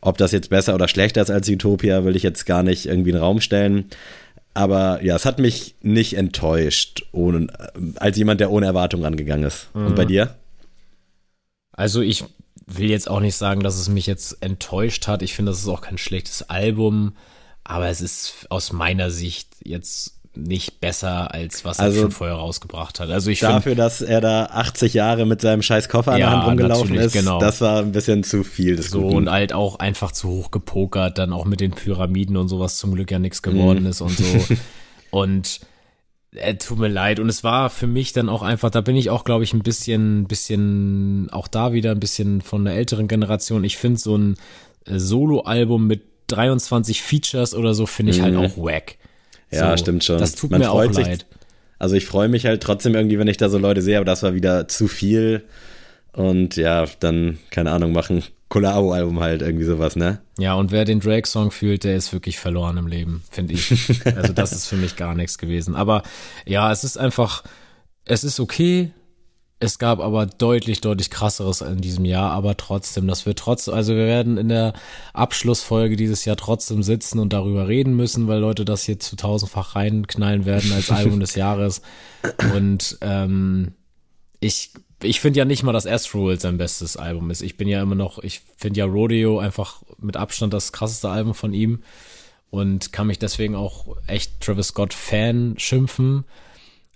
Speaker 1: Ob das jetzt besser oder schlechter ist als Utopia, will ich jetzt gar nicht irgendwie in den Raum stellen. Aber ja, es hat mich nicht enttäuscht, ohne, als jemand, der ohne Erwartung angegangen ist. Mhm. Und bei dir?
Speaker 2: Also ich will jetzt auch nicht sagen, dass es mich jetzt enttäuscht hat. Ich finde, das ist auch kein schlechtes Album. Aber es ist aus meiner Sicht jetzt nicht besser, als was also, er schon vorher rausgebracht hat. Also ich
Speaker 1: Dafür, find, dass er da 80 Jahre mit seinem scheiß Koffer an ja, der Hand rumgelaufen ist, genau. das war ein bisschen zu viel.
Speaker 2: so Guten. und halt auch einfach zu hoch gepokert, dann auch mit den Pyramiden und sowas zum Glück ja nichts geworden mm. ist und so. und äh, tut mir leid. Und es war für mich dann auch einfach, da bin ich auch, glaube ich, ein bisschen, bisschen, auch da wieder ein bisschen von der älteren Generation. Ich finde so ein äh, Solo-Album mit 23 Features oder so finde ich halt mhm. halt auch wack.
Speaker 1: Ja, so, stimmt schon.
Speaker 2: Das tut Man mir auch sich, leid.
Speaker 1: Also ich freue mich halt trotzdem irgendwie, wenn ich da so Leute sehe, aber das war wieder zu viel. Und ja, dann, keine Ahnung, machen Collabo-Album halt, irgendwie sowas, ne?
Speaker 2: Ja, und wer den Drake-Song fühlt, der ist wirklich verloren im Leben, finde ich. also das ist für mich gar nichts gewesen. Aber ja, es ist einfach, es ist okay, es gab aber deutlich, deutlich krasseres in diesem Jahr, aber trotzdem, das wird trotzdem, also wir werden in der Abschlussfolge dieses Jahr trotzdem sitzen und darüber reden müssen, weil Leute das hier zu tausendfach reinknallen werden als Album des Jahres. Und ähm, ich, ich finde ja nicht mal, dass Astroworld sein bestes Album ist. Ich bin ja immer noch, ich finde ja Rodeo einfach mit Abstand das krasseste Album von ihm und kann mich deswegen auch echt Travis Scott Fan schimpfen.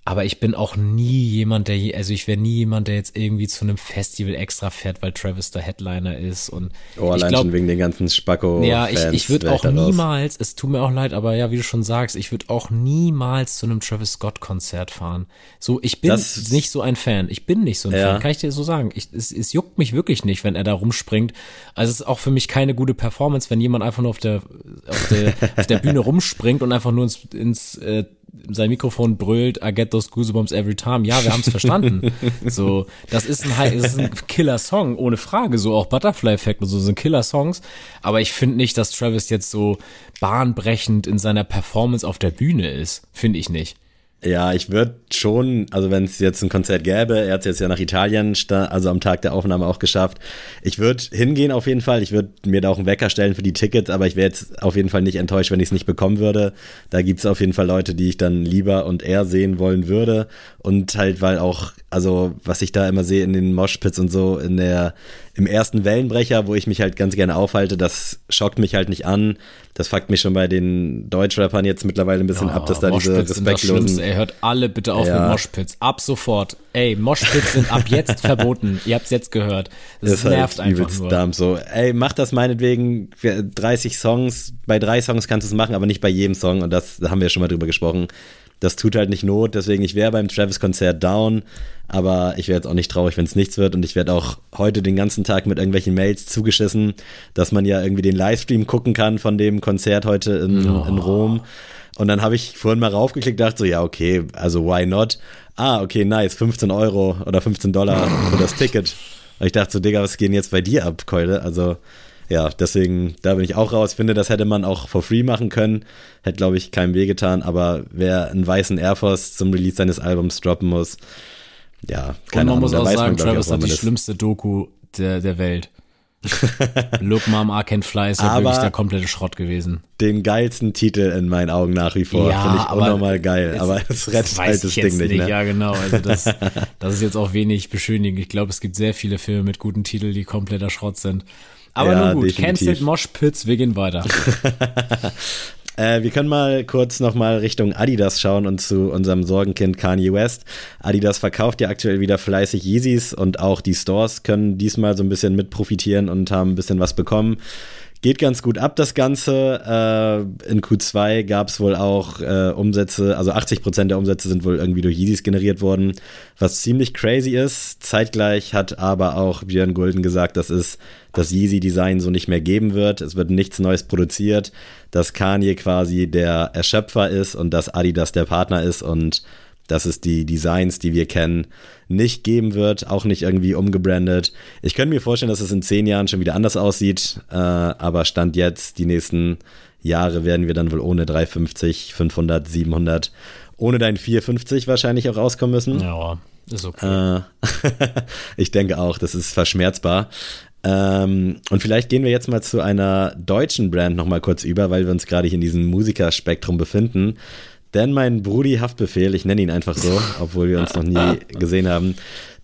Speaker 2: Aber ich bin auch nie jemand, der, also ich wäre nie jemand, der jetzt irgendwie zu einem Festival extra fährt, weil Travis der Headliner ist. Und
Speaker 1: oh, allein glaub, schon wegen den ganzen Spacko.
Speaker 2: Ja, ich, ich würde auch niemals, es tut mir auch leid, aber ja, wie du schon sagst, ich würde auch niemals zu einem Travis Scott Konzert fahren. So, ich bin das, nicht so ein Fan. Ich bin nicht so ein ja. Fan, kann ich dir so sagen. Ich, es, es juckt mich wirklich nicht, wenn er da rumspringt. Also es ist auch für mich keine gute Performance, wenn jemand einfach nur auf der, auf der, auf der Bühne rumspringt und einfach nur ins, ins äh, sein Mikrofon brüllt, I get those goosebumps every time. Ja, wir haben es verstanden. so, das ist ein, das ist ein Killer-Song, ohne Frage. So auch Butterfly Effect und so sind Killer-Songs. Aber ich finde nicht, dass Travis jetzt so bahnbrechend in seiner Performance auf der Bühne ist. Finde ich nicht.
Speaker 1: Ja, ich würde schon, also wenn es jetzt ein Konzert gäbe, er hat es jetzt ja nach Italien, also am Tag der Aufnahme auch geschafft. Ich würde hingehen auf jeden Fall. Ich würde mir da auch einen Wecker stellen für die Tickets, aber ich wäre jetzt auf jeden Fall nicht enttäuscht, wenn ich es nicht bekommen würde. Da gibt es auf jeden Fall Leute, die ich dann lieber und eher sehen wollen würde. Und halt, weil auch, also was ich da immer sehe in den Moshpits und so, in der, im ersten Wellenbrecher, wo ich mich halt ganz gerne aufhalte, das schockt mich halt nicht an. Das fuckt mich schon bei den Deutschrappern jetzt mittlerweile ein bisschen oh, ab, dass da diese respektlosen
Speaker 2: ey, hört alle bitte auf ja. mit Moshpits. Ab sofort. Ey, Moshpits sind ab jetzt verboten. Ihr habt's jetzt gehört. Das, das nervt halt einfach nur.
Speaker 1: Dump, so. Ey, mach das meinetwegen 30 Songs. Bei drei Songs kannst du es machen, aber nicht bei jedem Song. Und das da haben wir schon mal drüber gesprochen. Das tut halt nicht Not. Deswegen, ich wäre beim Travis-Konzert down. Aber ich wäre jetzt auch nicht traurig, wenn es nichts wird. Und ich werde auch heute den ganzen Tag mit irgendwelchen Mails zugeschissen, dass man ja irgendwie den Livestream gucken kann von dem Konzert heute in, oh. in Rom. Und dann habe ich vorhin mal raufgeklickt, dachte so, ja, okay, also why not? Ah, okay, nice, 15 Euro oder 15 Dollar für das Ticket. Und ich dachte so, Digga, was geht jetzt bei dir ab, Keule? Also, ja, deswegen, da bin ich auch raus. Ich finde, das hätte man auch for free machen können. Hätte, glaube ich, keinem wehgetan. Aber wer einen weißen Air Force zum Release seines Albums droppen muss, ja, keine
Speaker 2: Und man
Speaker 1: Ahnung.
Speaker 2: muss auch sagen, man, Travis hat die schlimmste Doku der, der Welt. Look Mom, I Can Fly ist ja aber wirklich der komplette Schrott gewesen.
Speaker 1: Den geilsten Titel in meinen Augen nach wie vor. Ja, Finde ich unnormal geil. Jetzt, aber es rettet halt das Ding nicht. nicht ne?
Speaker 2: Ja, genau. Also das, das ist jetzt auch wenig beschönigend. Ich glaube, es gibt sehr viele Filme mit guten Titeln, die kompletter Schrott sind. Aber ja, nun gut, definitiv. cancelled Mosh Pits, wir gehen weiter.
Speaker 1: Äh, wir können mal kurz nochmal Richtung Adidas schauen und zu unserem Sorgenkind Kanye West. Adidas verkauft ja aktuell wieder fleißig Yeezys und auch die Stores können diesmal so ein bisschen mit profitieren und haben ein bisschen was bekommen. Geht ganz gut ab, das Ganze. Äh, in Q2 gab es wohl auch äh, Umsätze, also 80% der Umsätze sind wohl irgendwie durch Yeezys generiert worden, was ziemlich crazy ist. Zeitgleich hat aber auch Björn Gulden gesagt, dass es das Yeezy-Design so nicht mehr geben wird. Es wird nichts Neues produziert, dass Kanye quasi der Erschöpfer ist und dass Adidas der Partner ist und dass es die Designs, die wir kennen, nicht geben wird, auch nicht irgendwie umgebrandet. Ich könnte mir vorstellen, dass es in zehn Jahren schon wieder anders aussieht, äh, aber Stand jetzt, die nächsten Jahre werden wir dann wohl ohne 350, 500, 700, ohne dein 450 wahrscheinlich auch rauskommen müssen.
Speaker 2: Ja, ist okay. Äh,
Speaker 1: ich denke auch, das ist verschmerzbar. Ähm, und vielleicht gehen wir jetzt mal zu einer deutschen Brand nochmal kurz über, weil wir uns gerade hier in diesem Musikerspektrum befinden. Denn mein Brudi Haftbefehl, ich nenne ihn einfach so, obwohl wir uns noch nie gesehen haben,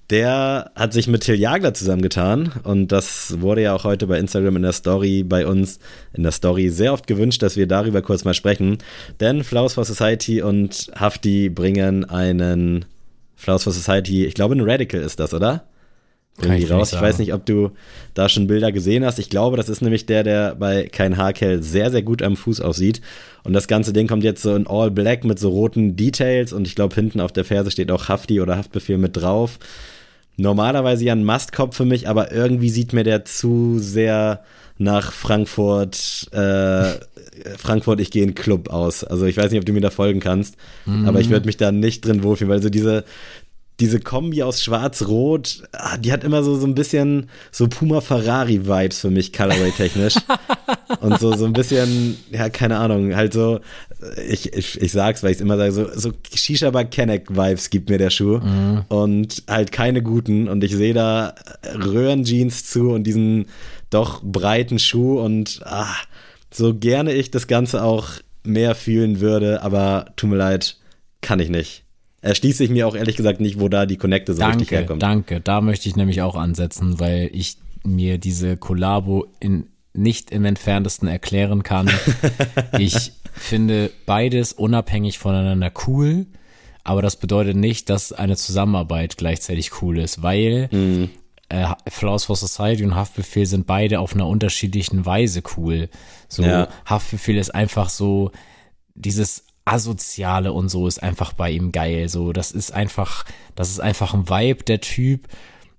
Speaker 1: der hat sich mit Till Jagler zusammengetan und das wurde ja auch heute bei Instagram in der Story bei uns in der Story sehr oft gewünscht, dass wir darüber kurz mal sprechen. Denn Flowers for Society und Hafti bringen einen Flowers for Society, ich glaube ein Radical ist das, oder? Irgendwie raus. Ich weiß nicht, ob du da schon Bilder gesehen hast. Ich glaube, das ist nämlich der, der bei Kein Haarkel sehr, sehr gut am Fuß aussieht. Und das ganze Ding kommt jetzt so in All Black mit so roten Details und ich glaube, hinten auf der Ferse steht auch Hafti oder Haftbefehl mit drauf. Normalerweise ja ein Mastkopf für mich, aber irgendwie sieht mir der zu sehr nach Frankfurt, äh, Frankfurt, ich gehe in Club aus. Also ich weiß nicht, ob du mir da folgen kannst, mhm. aber ich würde mich da nicht drin wohlfühlen, weil so diese, diese Kombi aus Schwarz-Rot, ah, die hat immer so, so ein bisschen so Puma-Ferrari-Vibes für mich, Colorway-technisch. und so, so ein bisschen, ja, keine Ahnung, halt so, ich, ich, ich sag's, weil ich immer sage, so, so Shisha-Bar Kenneck-Vibes gibt mir der Schuh. Mhm. Und halt keine guten. Und ich sehe da Röhrenjeans zu und diesen doch breiten Schuh und ah, so gerne ich das Ganze auch mehr fühlen würde, aber tut mir leid, kann ich nicht erschließe ich mir auch ehrlich gesagt nicht, wo da die Connecte so
Speaker 2: danke,
Speaker 1: richtig herkommt.
Speaker 2: Danke, da möchte ich nämlich auch ansetzen, weil ich mir diese Kollabo in nicht im entferntesten erklären kann. ich finde beides unabhängig voneinander cool, aber das bedeutet nicht, dass eine Zusammenarbeit gleichzeitig cool ist, weil mhm. äh, Flaws for Society und Haftbefehl sind beide auf einer unterschiedlichen Weise cool. So ja. Haftbefehl ist einfach so dieses Asoziale und so ist einfach bei ihm geil. So, das ist einfach, das ist einfach ein Vibe, der Typ.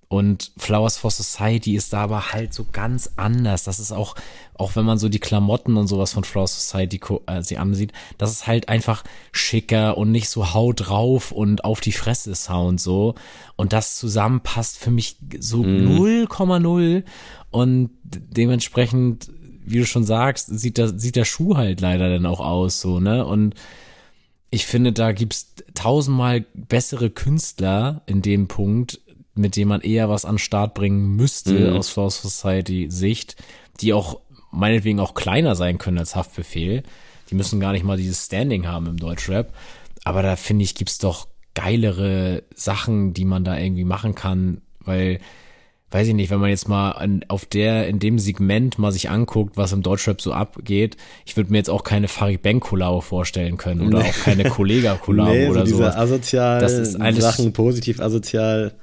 Speaker 2: Und Flowers for Society ist da aber halt so ganz anders. Das ist auch, auch wenn man so die Klamotten und sowas von Flowers Society äh, sie ansieht, das ist halt einfach schicker und nicht so hau drauf und auf die Fresse Sound so. Und das zusammen passt für mich so 0,0 mhm. und dementsprechend wie du schon sagst, sieht, der, sieht der Schuh halt leider dann auch aus, so, ne? Und ich finde, da gibt's tausendmal bessere Künstler in dem Punkt, mit dem man eher was an Start bringen müsste mhm. aus Flow Society Sicht, die auch meinetwegen auch kleiner sein können als Haftbefehl. Die müssen gar nicht mal dieses Standing haben im Deutschrap. Aber da finde ich, gibt's doch geilere Sachen, die man da irgendwie machen kann, weil weiß ich nicht, wenn man jetzt mal an, auf der, in dem Segment mal sich anguckt, was im Deutschrap so abgeht, ich würde mir jetzt auch keine Farid Bang Kollabo vorstellen können oder nee. auch keine Kollega Kollabo nee, oder so. Diese
Speaker 1: asozial das ist Sachen positiv asozial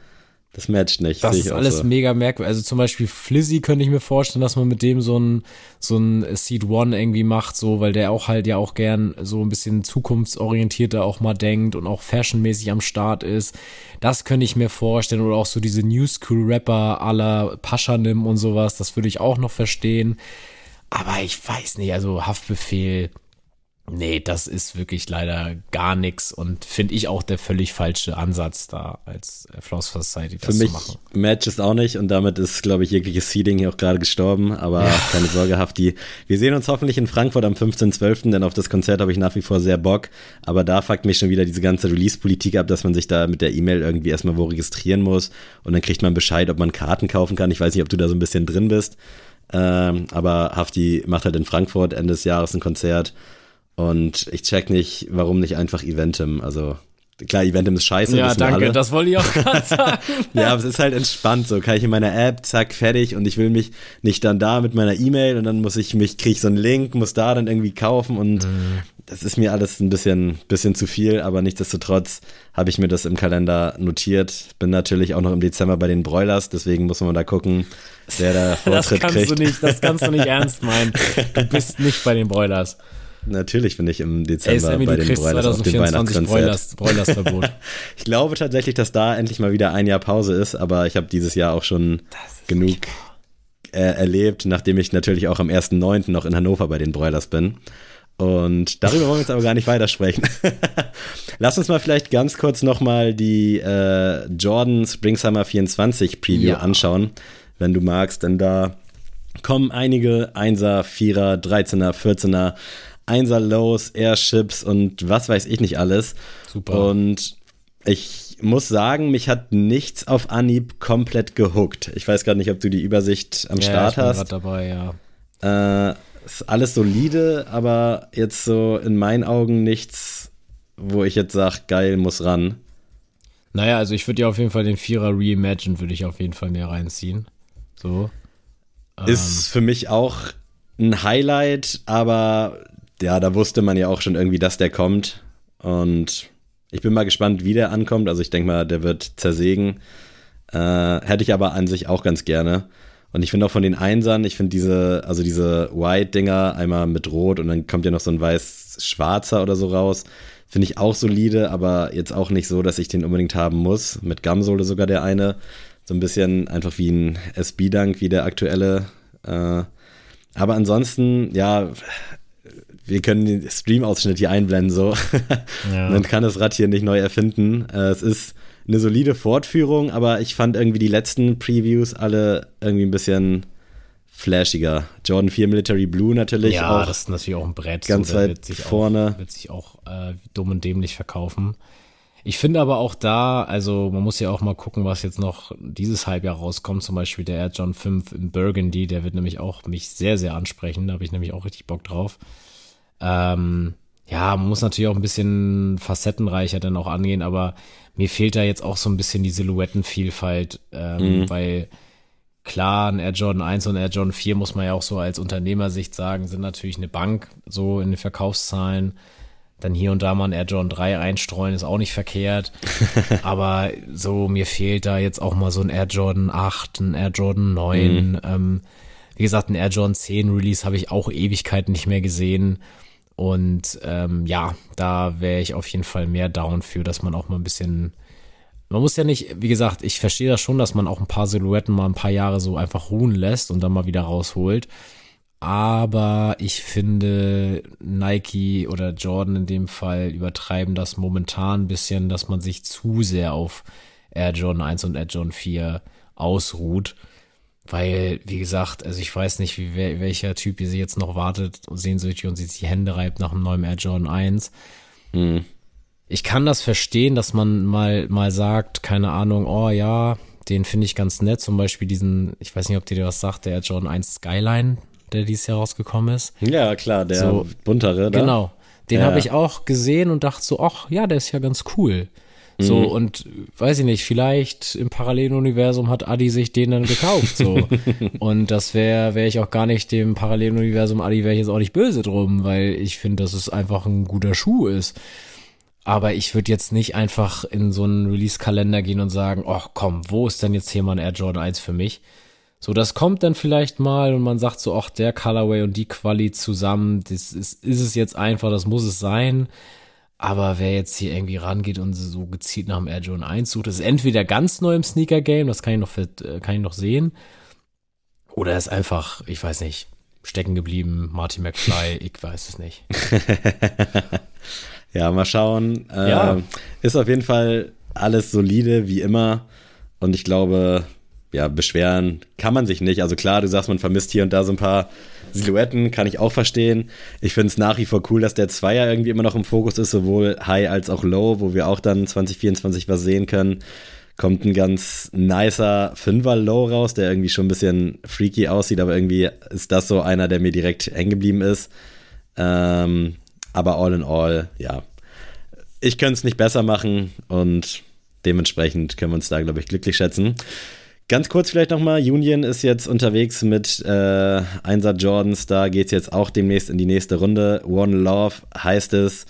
Speaker 1: das matcht nicht.
Speaker 2: Das ist alles so. mega merkwürdig. Also zum Beispiel Flizzy könnte ich mir vorstellen, dass man mit dem so ein, so ein Seed One irgendwie macht, so, weil der auch halt ja auch gern so ein bisschen zukunftsorientierter auch mal denkt und auch fashionmäßig am Start ist. Das könnte ich mir vorstellen. Oder auch so diese New School Rapper aller Paschanim und sowas. Das würde ich auch noch verstehen. Aber ich weiß nicht, also Haftbefehl Nee, das ist wirklich leider gar nichts und finde ich auch der völlig falsche Ansatz da als äh, Flows for Society
Speaker 1: das Für mich zu machen. Match ist auch nicht und damit ist, glaube ich, jegliches Seeding hier auch gerade gestorben, aber ja. keine Sorge, Hafti. Wir sehen uns hoffentlich in Frankfurt am 15.12., denn auf das Konzert habe ich nach wie vor sehr Bock, aber da fuckt mich schon wieder diese ganze Release-Politik ab, dass man sich da mit der E-Mail irgendwie erstmal wo registrieren muss und dann kriegt man Bescheid, ob man Karten kaufen kann. Ich weiß nicht, ob du da so ein bisschen drin bist, ähm, aber Hafti macht halt in Frankfurt Ende des Jahres ein Konzert und ich check nicht, warum nicht einfach Eventim. Also klar, Eventim ist scheiße.
Speaker 2: Ja, danke, das wollte ich auch gerade sagen.
Speaker 1: ja, aber es ist halt entspannt. So kann ich in meiner App, zack, fertig und ich will mich nicht dann da mit meiner E-Mail und dann muss ich mich, kriege ich so einen Link, muss da dann irgendwie kaufen und mhm. das ist mir alles ein bisschen, bisschen zu viel, aber nichtsdestotrotz habe ich mir das im Kalender notiert. Bin natürlich auch noch im Dezember bei den Broilers, deswegen muss man da gucken, wer da Vortritt
Speaker 2: das kannst
Speaker 1: kriegt.
Speaker 2: Du nicht, das kannst du nicht ernst meinen. Du bist nicht bei den Broilers.
Speaker 1: Natürlich bin ich im Dezember Ey, bei den Broilers auf dem Weihnachtskonzert. Broilers, ich glaube tatsächlich, dass da endlich mal wieder ein Jahr Pause ist, aber ich habe dieses Jahr auch schon genug äh, erlebt, nachdem ich natürlich auch am 1.9. noch in Hannover bei den Broilers bin. Und darüber wollen wir jetzt aber gar nicht weitersprechen. Lass uns mal vielleicht ganz kurz nochmal die äh, Jordan Spring Summer 24 Preview ja. anschauen, wenn du magst, denn da kommen einige Einser, Vierer, 13er, 14er Einser Lows, Airships und was weiß ich nicht alles. Super. Und ich muss sagen, mich hat nichts auf Anhieb komplett gehuckt. Ich weiß gerade nicht, ob du die Übersicht am ja, Start ich bin hast.
Speaker 2: dabei,
Speaker 1: ja. Äh, ist alles solide, aber jetzt so in meinen Augen nichts, wo ich jetzt sage, geil, muss ran.
Speaker 2: Naja, also ich würde ja auf jeden Fall den Vierer Reimagine würde ich auf jeden Fall mehr reinziehen. So.
Speaker 1: Ist ähm. für mich auch ein Highlight, aber ja, da wusste man ja auch schon irgendwie, dass der kommt. Und ich bin mal gespannt, wie der ankommt. Also ich denke mal, der wird zersägen. Äh, hätte ich aber an sich auch ganz gerne. Und ich finde auch von den Einsern, ich finde diese, also diese White-Dinger, einmal mit Rot und dann kommt ja noch so ein weiß-schwarzer oder so raus, finde ich auch solide, aber jetzt auch nicht so, dass ich den unbedingt haben muss. Mit Gamsole sogar der eine. So ein bisschen einfach wie ein SB-Dank, wie der aktuelle. Äh, aber ansonsten, ja, wir können den Stream-Ausschnitt hier einblenden, so. Ja. Man kann das Rad hier nicht neu erfinden. Äh, es ist eine solide Fortführung, aber ich fand irgendwie die letzten Previews alle irgendwie ein bisschen flashiger. Jordan 4 Military Blue natürlich ja, auch.
Speaker 2: Das ist natürlich auch ein Brett.
Speaker 1: Ganz so, weit vorne.
Speaker 2: Auch, wird sich auch äh, dumm und dämlich verkaufen. Ich finde aber auch da, also man muss ja auch mal gucken, was jetzt noch dieses Halbjahr rauskommt. Zum Beispiel der Air John 5 in Burgundy, der wird nämlich auch mich sehr, sehr ansprechen. Da habe ich nämlich auch richtig Bock drauf. Ähm, ja, man muss natürlich auch ein bisschen facettenreicher dann auch angehen, aber mir fehlt da jetzt auch so ein bisschen die Silhouettenvielfalt, ähm, mhm. weil klar, ein Air Jordan 1 und Air Jordan 4 muss man ja auch so als Unternehmersicht sagen, sind natürlich eine Bank so in den Verkaufszahlen. Dann hier und da mal ein Air Jordan 3 einstreuen, ist auch nicht verkehrt. Aber so, mir fehlt da jetzt auch mal so ein Air Jordan 8, ein Air Jordan 9. Mhm. Ähm, wie gesagt, ein Air Jordan 10 Release habe ich auch Ewigkeiten nicht mehr gesehen. Und ähm, ja, da wäre ich auf jeden Fall mehr down für, dass man auch mal ein bisschen. Man muss ja nicht, wie gesagt, ich verstehe das schon, dass man auch ein paar Silhouetten mal ein paar Jahre so einfach ruhen lässt und dann mal wieder rausholt. Aber ich finde, Nike oder Jordan in dem Fall übertreiben das momentan ein bisschen, dass man sich zu sehr auf Air Jordan 1 und Air Jordan 4 ausruht. Weil, wie gesagt, also ich weiß nicht, wie welcher Typ hier sie jetzt noch wartet und sehnsüchtig und sich die Hände reibt nach einem neuen Air Jordan 1. Mhm. Ich kann das verstehen, dass man mal, mal sagt, keine Ahnung, oh ja, den finde ich ganz nett. Zum Beispiel diesen, ich weiß nicht, ob dir was sagt, der Air Jordan 1 Skyline, der dieses Jahr rausgekommen ist.
Speaker 1: Ja, klar, der so, buntere.
Speaker 2: Da. Genau. Den ja. habe ich auch gesehen und dachte so, ach ja, der ist ja ganz cool. So, mhm. und weiß ich nicht, vielleicht im Paralleluniversum hat Adi sich den dann gekauft. So. und das wäre, wäre ich auch gar nicht dem Paralleluniversum Adi, wäre ich jetzt auch nicht böse drum, weil ich finde, dass es einfach ein guter Schuh ist. Aber ich würde jetzt nicht einfach in so einen Release-Kalender gehen und sagen, ach komm, wo ist denn jetzt hier mal ein Air Jordan 1 für mich? So, das kommt dann vielleicht mal und man sagt so, ach, der Colorway und die Quali zusammen, das ist, ist es jetzt einfach, das muss es sein. Aber wer jetzt hier irgendwie rangeht und so gezielt nach dem Air Jordan 1 sucht, ist entweder ganz neu im Sneaker-Game, das kann ich noch, für, äh, kann ich noch sehen, oder ist einfach, ich weiß nicht, stecken geblieben, Marty McFly, ich weiß es nicht.
Speaker 1: ja, mal schauen. Ja. Äh, ist auf jeden Fall alles solide, wie immer. Und ich glaube, ja, beschweren kann man sich nicht. Also klar, du sagst, man vermisst hier und da so ein paar Silhouetten, kann ich auch verstehen. Ich finde es nach wie vor cool, dass der Zweier irgendwie immer noch im Fokus ist, sowohl High als auch Low, wo wir auch dann 2024 was sehen können. Kommt ein ganz nicer Fünfer Low raus, der irgendwie schon ein bisschen freaky aussieht, aber irgendwie ist das so einer, der mir direkt hängen geblieben ist. Ähm, aber all in all, ja. Ich könnte es nicht besser machen und dementsprechend können wir uns da, glaube ich, glücklich schätzen. Ganz kurz vielleicht nochmal, Union ist jetzt unterwegs mit äh, Einser Jordans, da geht es jetzt auch demnächst in die nächste Runde. One Love heißt es.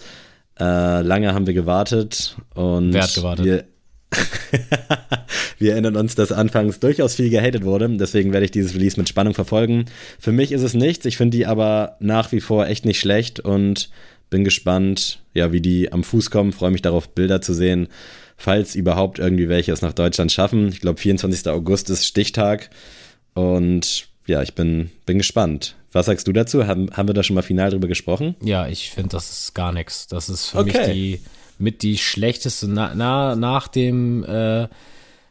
Speaker 1: Äh, lange haben wir gewartet und
Speaker 2: Wer hat gewartet?
Speaker 1: Wir, wir erinnern uns, dass anfangs durchaus viel gehatet wurde, deswegen werde ich dieses Release mit Spannung verfolgen. Für mich ist es nichts, ich finde die aber nach wie vor echt nicht schlecht und bin gespannt, ja, wie die am Fuß kommen, freue mich darauf, Bilder zu sehen falls überhaupt irgendwie welche es nach Deutschland schaffen. Ich glaube, 24. August ist Stichtag und ja, ich bin, bin gespannt. Was sagst du dazu? Haben, haben wir da schon mal final drüber gesprochen?
Speaker 2: Ja, ich finde, das ist gar nichts. Das ist für okay. mich die mit die schlechteste, na, na nach dem, äh,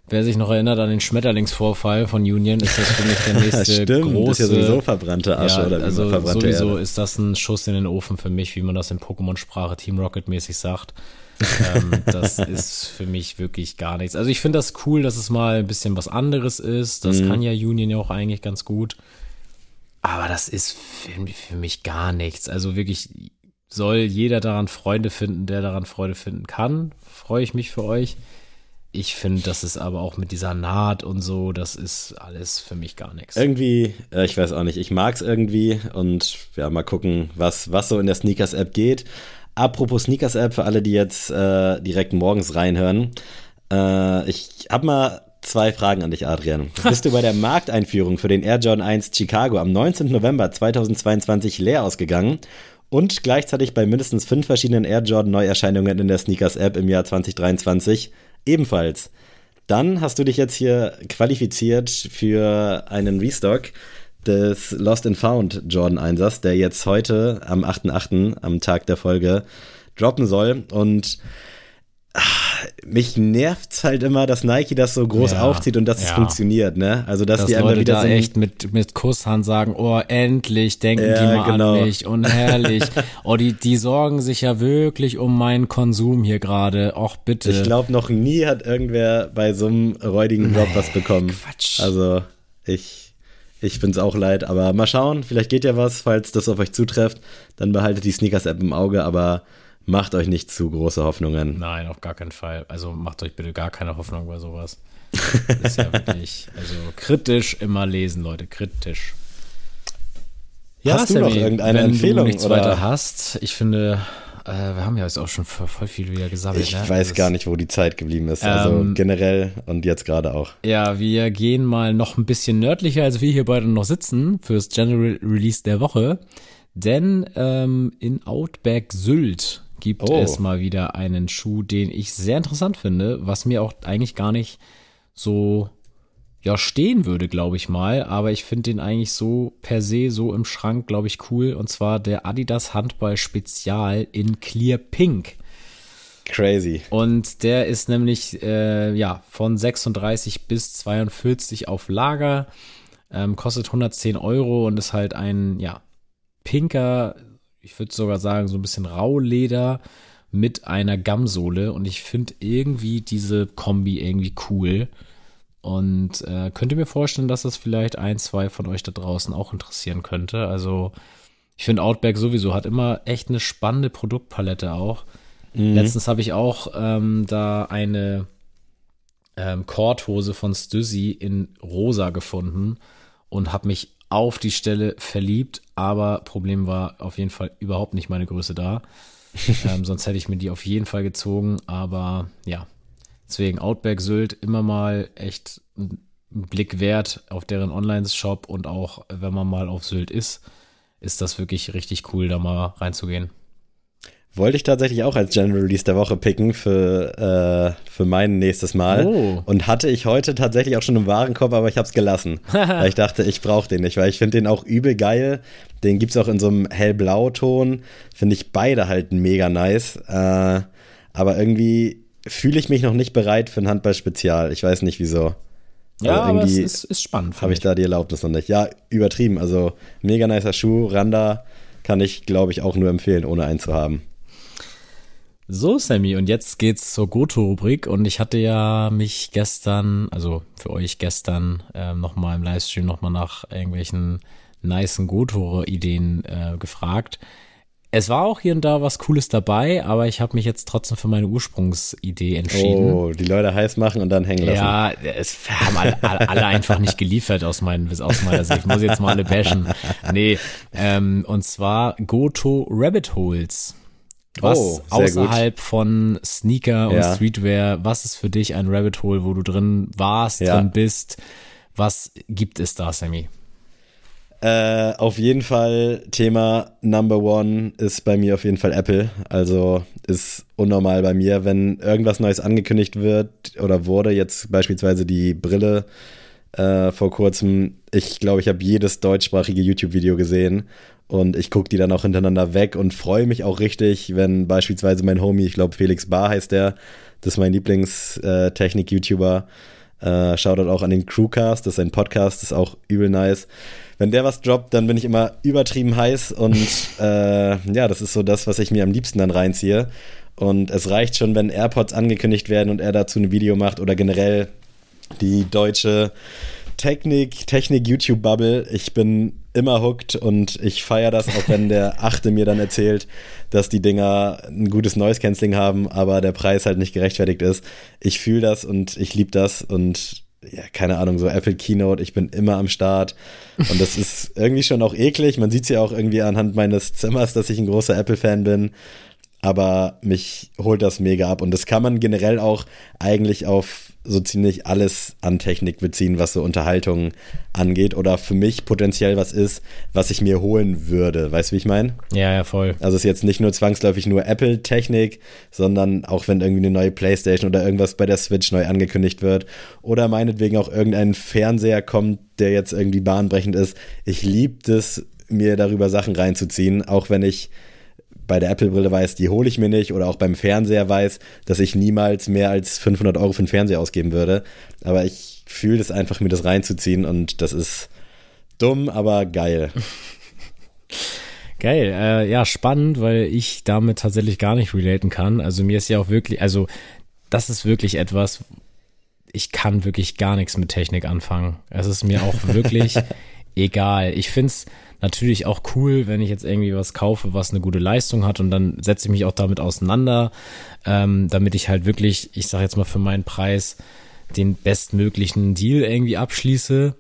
Speaker 2: wer sich noch erinnert an den Schmetterlingsvorfall von Union, ist das für mich der nächste
Speaker 1: Stimmt,
Speaker 2: große.
Speaker 1: Ist ja sowieso verbrannte Asche
Speaker 2: ja,
Speaker 1: oder
Speaker 2: also
Speaker 1: verbrannte
Speaker 2: sowieso
Speaker 1: Erde.
Speaker 2: ist das ein Schuss in den Ofen für mich, wie man das in Pokémon-Sprache Team Rocket mäßig sagt ähm, das ist für mich wirklich gar nichts. Also ich finde das cool, dass es mal ein bisschen was anderes ist. Das mhm. kann ja Union ja auch eigentlich ganz gut. Aber das ist für, für mich gar nichts. Also wirklich soll jeder daran Freunde finden, der daran Freude finden kann. Freue ich mich für euch. Ich finde, das ist aber auch mit dieser Naht und so, das ist alles für mich gar nichts.
Speaker 1: Irgendwie, äh, ich weiß auch nicht, ich mag es irgendwie und ja, mal gucken, was, was so in der Sneakers-App geht. Apropos Sneakers-App, für alle, die jetzt äh, direkt morgens reinhören. Äh, ich habe mal zwei Fragen an dich, Adrian. Bist du bei der Markteinführung für den Air Jordan 1 Chicago am 19. November 2022 leer ausgegangen und gleichzeitig bei mindestens fünf verschiedenen Air Jordan Neuerscheinungen in der Sneakers-App im Jahr 2023 ebenfalls? Dann hast du dich jetzt hier qualifiziert für einen Restock des Lost and Found Jordan Einsatz, der jetzt heute am 8.8., am Tag der Folge, droppen soll. Und ach, mich nervt's halt immer, dass Nike das so groß ja, aufzieht und dass ja. es funktioniert, ne? Also dass, dass die
Speaker 2: Leute wieder da so echt mit mit Kusshand sagen, oh endlich denken ja, die mal genau. an mich und herrlich. oh die die sorgen sich ja wirklich um meinen Konsum hier gerade. Och bitte.
Speaker 1: Ich glaube noch nie hat irgendwer bei so einem räudigen Drop nee, was bekommen. Quatsch. Also ich ich finde es auch leid, aber mal schauen, vielleicht geht ja was, falls das auf euch zutrifft. Dann behaltet die Sneakers-App im Auge, aber macht euch nicht zu große Hoffnungen.
Speaker 2: Nein, auf gar keinen Fall. Also macht euch bitte gar keine Hoffnung bei sowas. Das ist ja wirklich, also kritisch immer lesen, Leute, kritisch.
Speaker 1: Ja, hast du Sammy, noch irgendeine wenn Empfehlung?
Speaker 2: Wenn du nichts oder? weiter hast, ich finde, äh, wir haben ja jetzt auch schon voll viel wieder gesammelt.
Speaker 1: Ich
Speaker 2: ne?
Speaker 1: weiß das, gar nicht, wo die Zeit geblieben ist. Also ähm, generell und jetzt gerade auch.
Speaker 2: Ja, wir gehen mal noch ein bisschen nördlicher, als wir hier beide noch sitzen, fürs General Release der Woche. Denn ähm, in Outback Sylt gibt oh. es mal wieder einen Schuh, den ich sehr interessant finde, was mir auch eigentlich gar nicht so ja stehen würde, glaube ich mal. Aber ich finde den eigentlich so per se so im Schrank, glaube ich, cool. Und zwar der Adidas Handball Spezial in Clear Pink.
Speaker 1: Crazy.
Speaker 2: Und der ist nämlich äh, ja von 36 bis 42 auf Lager, ähm, kostet 110 Euro und ist halt ein ja pinker, ich würde sogar sagen so ein bisschen Rauleder mit einer Gamsohle und ich finde irgendwie diese Kombi irgendwie cool. Und äh, könnt ihr mir vorstellen, dass das vielleicht ein, zwei von euch da draußen auch interessieren könnte. Also ich finde Outback sowieso hat immer echt eine spannende Produktpalette auch. Mhm. Letztens habe ich auch ähm, da eine ähm, Korthose von Stüssi in rosa gefunden und habe mich auf die Stelle verliebt, aber Problem war auf jeden Fall überhaupt nicht meine Größe da. ähm, sonst hätte ich mir die auf jeden Fall gezogen, aber ja. Deswegen Outback Sylt immer mal echt ein Blick wert auf deren Online-Shop und auch wenn man mal auf Sylt ist, ist das wirklich richtig cool, da mal reinzugehen.
Speaker 1: Wollte ich tatsächlich auch als General Release der Woche picken für, äh, für mein nächstes Mal. Oh. Und hatte ich heute tatsächlich auch schon im Warenkorb, aber ich habe es gelassen. weil ich dachte, ich brauche den nicht, weil ich finde den auch übel geil. Den gibt es auch in so einem hellblau-Ton. Finde ich beide halt mega nice. Äh, aber irgendwie fühle ich mich noch nicht bereit für ein Handball-Spezial. Ich weiß nicht wieso.
Speaker 2: Ja, also aber es ist, ist spannend.
Speaker 1: Habe ich da die Erlaubnis noch nicht. Ja, übertrieben. Also mega nicer Schuh. Randa kann ich, glaube ich, auch nur empfehlen, ohne einen zu haben.
Speaker 2: So, Sammy, und jetzt geht's zur Goto-Rubrik und ich hatte ja mich gestern, also für euch gestern, ähm, nochmal im Livestream nochmal nach irgendwelchen nicen Goto-Ideen äh, gefragt. Es war auch hier und da was Cooles dabei, aber ich habe mich jetzt trotzdem für meine Ursprungsidee entschieden. Oh,
Speaker 1: die Leute heiß machen und dann hängen lassen.
Speaker 2: Ja, es haben alle, alle einfach nicht geliefert aus, meinen, aus meiner Sicht. Ich muss jetzt mal alle bashen. Nee, ähm, und zwar Goto Rabbit Holes. Was oh, außerhalb gut. von Sneaker und ja. Streetwear, was ist für dich ein Rabbit Hole, wo du drin warst, ja. drin bist? Was gibt es da, Sammy?
Speaker 1: Äh, auf jeden Fall Thema Number One ist bei mir auf jeden Fall Apple. Also ist unnormal bei mir, wenn irgendwas Neues angekündigt wird oder wurde, jetzt beispielsweise die Brille äh, vor kurzem. Ich glaube, ich habe jedes deutschsprachige YouTube-Video gesehen und ich gucke die dann auch hintereinander weg und freue mich auch richtig, wenn beispielsweise mein Homie, ich glaube Felix Bar heißt der, das ist mein Lieblingstechnik-YouTuber, äh, Shoutout auch an den Crewcast, das ist ein Podcast, das ist auch übel nice. Wenn der was droppt, dann bin ich immer übertrieben heiß und äh, ja, das ist so das, was ich mir am liebsten dann reinziehe. Und es reicht schon, wenn AirPods angekündigt werden und er dazu ein Video macht oder generell die deutsche Technik, Technik-YouTube-Bubble. Ich bin immer hooked und ich feiere das, auch wenn der Achte mir dann erzählt, dass die Dinger ein gutes Noise-Canceling haben, aber der Preis halt nicht gerechtfertigt ist. Ich fühle das und ich liebe das und ja, keine Ahnung, so Apple Keynote, ich bin immer am Start. Und das ist irgendwie schon auch eklig. Man sieht es ja auch irgendwie anhand meines Zimmers, dass ich ein großer Apple-Fan bin. Aber mich holt das mega ab. Und das kann man generell auch eigentlich auf so ziemlich alles an Technik beziehen, was so Unterhaltung angeht oder für mich potenziell was ist, was ich mir holen würde. Weißt du, wie ich meine?
Speaker 2: Ja, ja, voll.
Speaker 1: Also es ist jetzt nicht nur zwangsläufig nur Apple-Technik, sondern auch wenn irgendwie eine neue Playstation oder irgendwas bei der Switch neu angekündigt wird oder meinetwegen auch irgendein Fernseher kommt, der jetzt irgendwie bahnbrechend ist. Ich liebe es, mir darüber Sachen reinzuziehen, auch wenn ich bei der Apple-Brille weiß, die hole ich mir nicht oder auch beim Fernseher weiß, dass ich niemals mehr als 500 Euro für einen Fernseher ausgeben würde. Aber ich fühle das einfach, mir das reinzuziehen und das ist dumm, aber geil.
Speaker 2: Geil, äh, ja, spannend, weil ich damit tatsächlich gar nicht relaten kann. Also mir ist ja auch wirklich, also das ist wirklich etwas, ich kann wirklich gar nichts mit Technik anfangen. Es ist mir auch wirklich egal. Ich finde es natürlich auch cool, wenn ich jetzt irgendwie was kaufe, was eine gute Leistung hat und dann setze ich mich auch damit auseinander, ähm, damit ich halt wirklich, ich sage jetzt mal für meinen Preis, den bestmöglichen Deal irgendwie abschließe.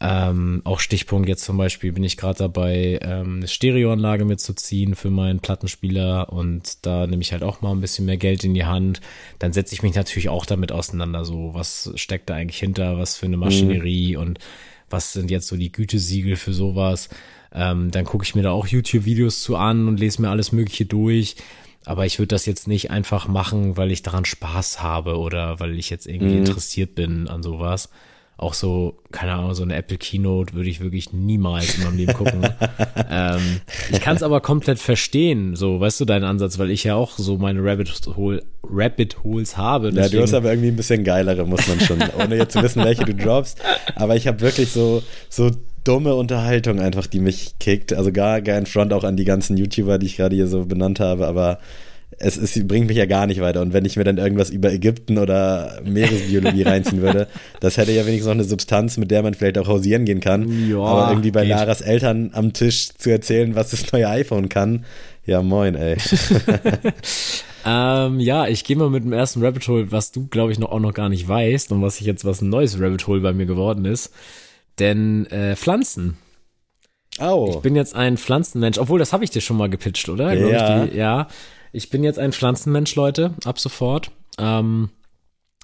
Speaker 2: Ähm, auch Stichpunkt jetzt zum Beispiel bin ich gerade dabei, ähm, eine Stereoanlage mitzuziehen für meinen Plattenspieler und da nehme ich halt auch mal ein bisschen mehr Geld in die Hand. Dann setze ich mich natürlich auch damit auseinander, so was steckt da eigentlich hinter, was für eine Maschinerie mhm. und was sind jetzt so die Gütesiegel für sowas. Ähm, dann gucke ich mir da auch YouTube-Videos zu an und lese mir alles Mögliche durch. Aber ich würde das jetzt nicht einfach machen, weil ich daran Spaß habe oder weil ich jetzt irgendwie mhm. interessiert bin an sowas auch so, keine Ahnung, so eine Apple Keynote würde ich wirklich niemals in meinem Leben gucken. ähm, ich kann es aber komplett verstehen, so, weißt du, deinen Ansatz, weil ich ja auch so meine Rabbit, Hole, Rabbit Holes habe.
Speaker 1: Deswegen. Ja, du hast aber irgendwie ein bisschen geilere, muss man schon, ohne jetzt zu wissen, welche du droppst. Aber ich habe wirklich so, so dumme Unterhaltung einfach, die mich kickt. Also gar kein Front auch an die ganzen YouTuber, die ich gerade hier so benannt habe, aber es, es bringt mich ja gar nicht weiter. Und wenn ich mir dann irgendwas über Ägypten oder Meeresbiologie reinziehen würde, das hätte ja wenigstens noch eine Substanz, mit der man vielleicht auch hausieren gehen kann. Ja, Aber irgendwie bei geht. Laras Eltern am Tisch zu erzählen, was das neue iPhone kann, ja moin, ey.
Speaker 2: Ähm, ja, ich gehe mal mit dem ersten Rabbit Hole, was du, glaube ich, noch auch noch gar nicht weißt und was ich jetzt was ein neues Rabbit Hole bei mir geworden ist. Denn äh, Pflanzen.
Speaker 1: Oh.
Speaker 2: Ich bin jetzt ein Pflanzenmensch, obwohl das habe ich dir schon mal gepitcht, oder?
Speaker 1: Ja.
Speaker 2: Ich die, ja. Ich bin jetzt ein Pflanzenmensch, Leute, ab sofort. Ähm,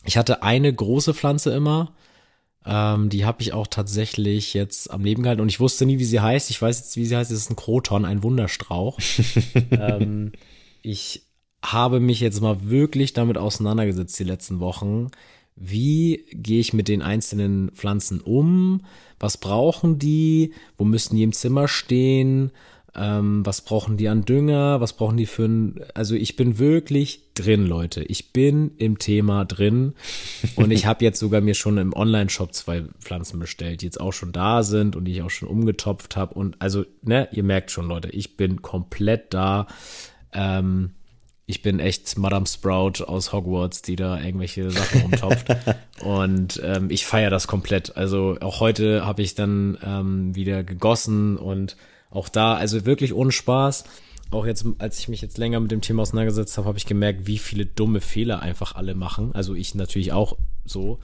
Speaker 2: ich hatte eine große Pflanze immer. Ähm, die habe ich auch tatsächlich jetzt am Leben gehalten und ich wusste nie, wie sie heißt. Ich weiß jetzt, wie sie heißt. Es ist ein Kroton, ein Wunderstrauch. ähm, ich habe mich jetzt mal wirklich damit auseinandergesetzt die letzten Wochen. Wie gehe ich mit den einzelnen Pflanzen um? Was brauchen die? Wo müssen die im Zimmer stehen? Ähm, was brauchen die an Dünger? Was brauchen die für ein, also ich bin wirklich drin, Leute. Ich bin im Thema drin und ich habe jetzt sogar mir schon im Online-Shop zwei Pflanzen bestellt, die jetzt auch schon da sind und die ich auch schon umgetopft habe und also, ne, ihr merkt schon, Leute, ich bin komplett da. Ähm, ich bin echt Madame Sprout aus Hogwarts, die da irgendwelche Sachen umtopft. und ähm, ich feiere das komplett. Also auch heute habe ich dann ähm, wieder gegossen und auch da, also wirklich ohne Spaß. Auch jetzt, als ich mich jetzt länger mit dem Thema auseinandergesetzt habe, habe ich gemerkt, wie viele dumme Fehler einfach alle machen. Also ich natürlich auch so,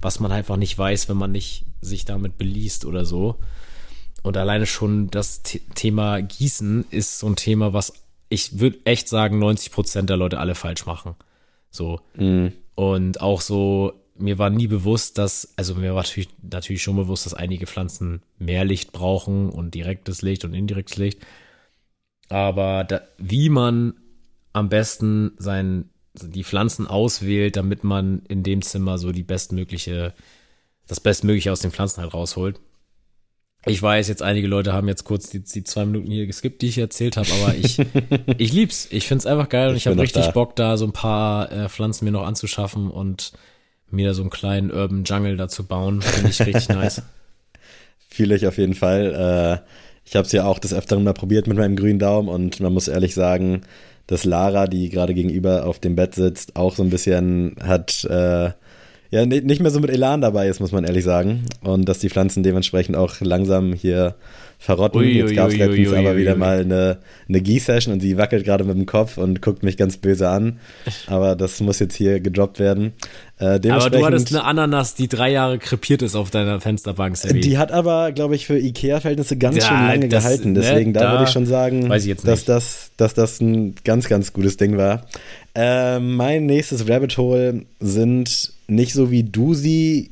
Speaker 2: was man einfach nicht weiß, wenn man nicht sich damit beliest oder so. Und alleine schon das The Thema Gießen ist so ein Thema, was ich würde echt sagen, 90 Prozent der Leute alle falsch machen. So. Und auch so, mir war nie bewusst, dass, also mir war natürlich, natürlich schon bewusst, dass einige Pflanzen mehr Licht brauchen und direktes Licht und indirektes Licht. Aber da, wie man am besten sein, die Pflanzen auswählt, damit man in dem Zimmer so die bestmögliche, das Bestmögliche aus den Pflanzen halt rausholt. Ich weiß, jetzt einige Leute haben jetzt kurz die, die zwei Minuten hier geskippt, die ich erzählt habe, aber ich, ich lieb's. Ich find's einfach geil und
Speaker 1: Ich
Speaker 2: ich, habe richtig
Speaker 1: da.
Speaker 2: Bock, da so ein paar äh, Pflanzen mir noch anzuschaffen und mir da so einen kleinen Urban Jungle dazu bauen. Finde ich richtig nice.
Speaker 1: Fühle ich auf jeden Fall. Äh, ich habe es ja auch des Öfteren mal probiert mit meinem grünen Daumen und man muss ehrlich sagen, dass Lara, die gerade gegenüber auf dem Bett sitzt, auch so ein bisschen hat, äh, ja, ni- nicht mehr so mit Elan dabei ist, muss man ehrlich sagen. Und dass die Pflanzen dementsprechend auch langsam hier verrotten.
Speaker 2: Ui,
Speaker 1: Jetzt gab es letztens aber wieder mal eine, eine Gießsession und sie wackelt gerade mit dem Kopf und guckt mich ganz böse an. Aber das muss jetzt hier gedroppt werden. Äh,
Speaker 2: Aber du hattest eine Ananas, die drei Jahre krepiert ist auf deiner Fensterbank. Sebi.
Speaker 1: die hat aber, glaube ich, für Ikea-Verhältnisse ganz
Speaker 2: Ja,
Speaker 1: schön lange
Speaker 2: das-
Speaker 1: gehalten.
Speaker 2: ne,
Speaker 1: Deswegen, da,
Speaker 2: da
Speaker 1: würde ich schon sagen,
Speaker 2: ich
Speaker 1: dass, das, dass das ein ganz, ganz gutes Ding war. Äh, mein nächstes Rabbit Hole sind nicht so wie du sie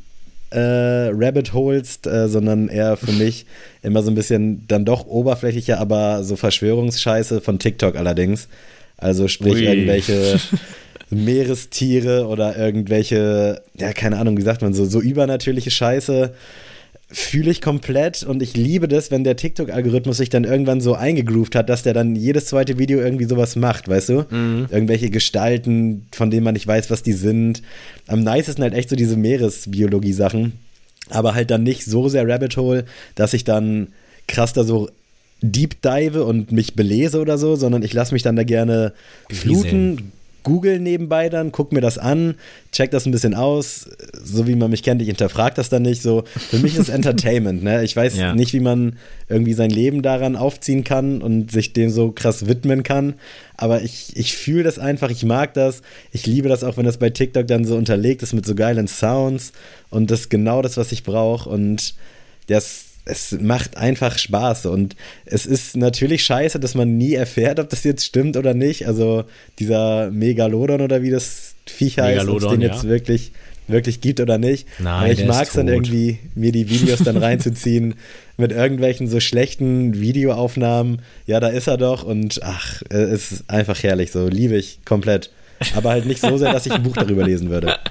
Speaker 1: äh, Rabbit holst, äh, sondern eher für mich immer so ein bisschen dann doch oberflächlicher, aber so Verschwörungsscheiße von TikTok allerdings. Also sprich
Speaker 2: Ui.
Speaker 1: irgendwelche Meerestiere oder irgendwelche, ja, keine Ahnung, wie sagt man, so, so übernatürliche Scheiße fühle ich komplett und ich liebe das, wenn der TikTok-Algorithmus sich dann irgendwann so eingegroovt hat, dass der dann jedes zweite Video irgendwie sowas macht, weißt du? Irgendwelche Gestalten, von denen man nicht weiß, was die sind. Am nicesten halt echt so diese Meeresbiologie-Sachen, aber halt dann nicht so sehr Rabbit Hole, dass ich dann krass da so deep dive und mich belese oder so, sondern ich lasse mich dann da gerne fluten, google nebenbei dann, guck mir das an, check das ein bisschen aus, so wie man mich kennt, ich hinterfrage das dann nicht so. Für mich ist Entertainment, ne? Ich weiß
Speaker 2: Ja.
Speaker 1: nicht, wie man irgendwie sein Leben daran aufziehen kann und sich dem so krass widmen kann, aber ich, ich fühle das einfach, ich mag das. Ich liebe das auch, wenn das bei TikTok dann so unterlegt ist mit so geilen Sounds und das ist genau das, was ich brauche und das es macht einfach Spaß und es ist natürlich scheiße, dass man nie erfährt, ob das jetzt stimmt oder nicht. Also dieser Megalodon oder wie das Viech heißt, ob es den jetzt
Speaker 2: ja.
Speaker 1: wirklich, wirklich gibt oder nicht.
Speaker 2: Nein,
Speaker 1: ich mag es dann irgendwie, mir die Videos dann reinzuziehen mit irgendwelchen so schlechten Videoaufnahmen. Ja, da ist er doch und ach, es ist einfach herrlich, so liebe ich komplett. Aber halt nicht so sehr, dass ich ein Buch darüber lesen würde.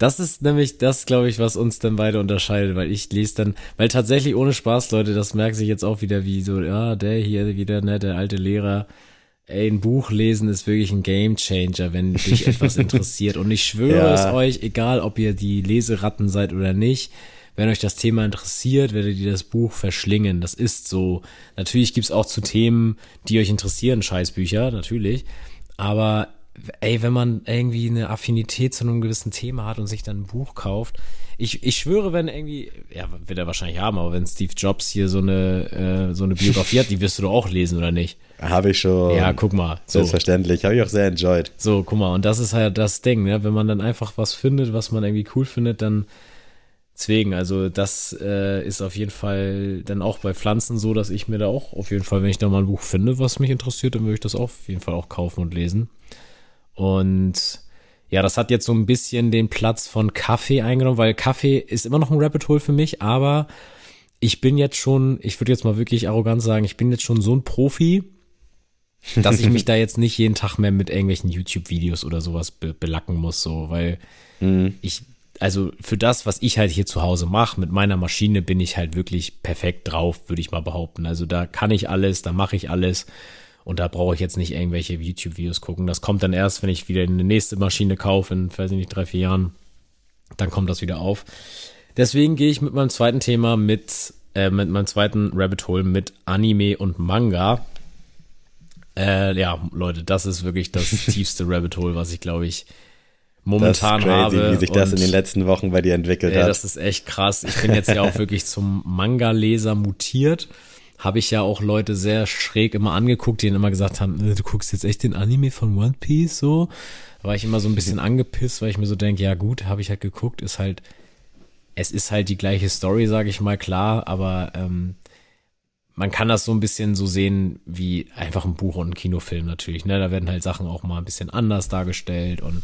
Speaker 2: Das ist nämlich das, glaube ich, was uns dann beide unterscheidet, weil ich lese dann, weil tatsächlich ohne Spaß, Leute, das merkt sich jetzt auch wieder wie so, ja, der hier wieder, ne, der alte Lehrer. Ey, ein Buch lesen ist wirklich ein Game Changer, wenn dich etwas interessiert. Und ich schwöre
Speaker 1: Ja.
Speaker 2: es euch, egal ob ihr die Leseratten seid oder nicht, wenn euch das Thema interessiert, werdet ihr das Buch verschlingen. Das ist so. Natürlich gibt's auch zu Themen, die euch interessieren, Scheißbücher, natürlich. Aber ey, wenn man irgendwie eine Affinität zu einem gewissen Thema hat und sich dann ein Buch kauft, ich, ich schwöre, wenn irgendwie, ja, wird er wahrscheinlich haben, aber wenn Steve Jobs hier so eine, äh, so eine Biografie hat, die wirst du doch auch lesen, oder nicht?
Speaker 1: Habe ich schon.
Speaker 2: Ja, guck mal.
Speaker 1: So. Selbstverständlich. Habe ich auch sehr enjoyed.
Speaker 2: So, guck mal. Und das ist halt das Ding, ne? Wenn man dann einfach was findet, was man irgendwie cool findet, dann deswegen, also das äh, ist auf jeden Fall dann auch bei Pflanzen so, dass ich mir da auch auf jeden Fall, wenn ich da mal ein Buch finde, was mich interessiert, dann würde ich das auf jeden Fall auch kaufen und lesen. Und ja, das hat jetzt so ein bisschen den Platz von Kaffee eingenommen, weil Kaffee ist immer noch ein Rabbit Hole für mich, aber ich bin jetzt schon, ich würde jetzt mal wirklich arrogant sagen, ich bin jetzt schon so ein Profi, dass ich mich da jetzt nicht jeden Tag mehr mit irgendwelchen YouTube-Videos oder sowas be belacken muss, so, weil mhm. ich, also für das, was ich halt hier zu Hause mache, mit meiner Maschine bin ich halt wirklich perfekt drauf, würde ich mal behaupten. Also da kann ich alles, da mache ich alles. Und da brauche ich jetzt nicht irgendwelche YouTube-Videos gucken. Das kommt dann erst, wenn ich wieder eine nächste Maschine kaufe, in, weiß ich nicht, drei, vier Jahren. Dann kommt das wieder auf. Deswegen gehe ich mit meinem zweiten Thema mit, äh, mit meinem zweiten Rabbit Hole mit Anime und Manga. Äh, ja, Leute, das ist wirklich das tiefste Rabbit Hole, was ich glaube ich momentan das crazy, habe.
Speaker 1: Wie sich das in den letzten Wochen bei dir entwickelt ey, hat.
Speaker 2: Das ist echt krass. Ich bin jetzt ja auch wirklich zum Manga-Leser mutiert habe ich ja auch Leute sehr schräg immer angeguckt, die dann immer gesagt haben, äh, du guckst jetzt echt den Anime von One Piece so. Da war ich immer so ein bisschen angepisst, weil ich mir so denke, ja gut, habe ich halt geguckt, ist halt, es ist halt die gleiche Story, sage ich mal, klar, aber ähm, man kann das so ein bisschen so sehen wie einfach ein Buch und ein Kinofilm natürlich. Ne? Da werden halt Sachen auch mal ein bisschen anders dargestellt und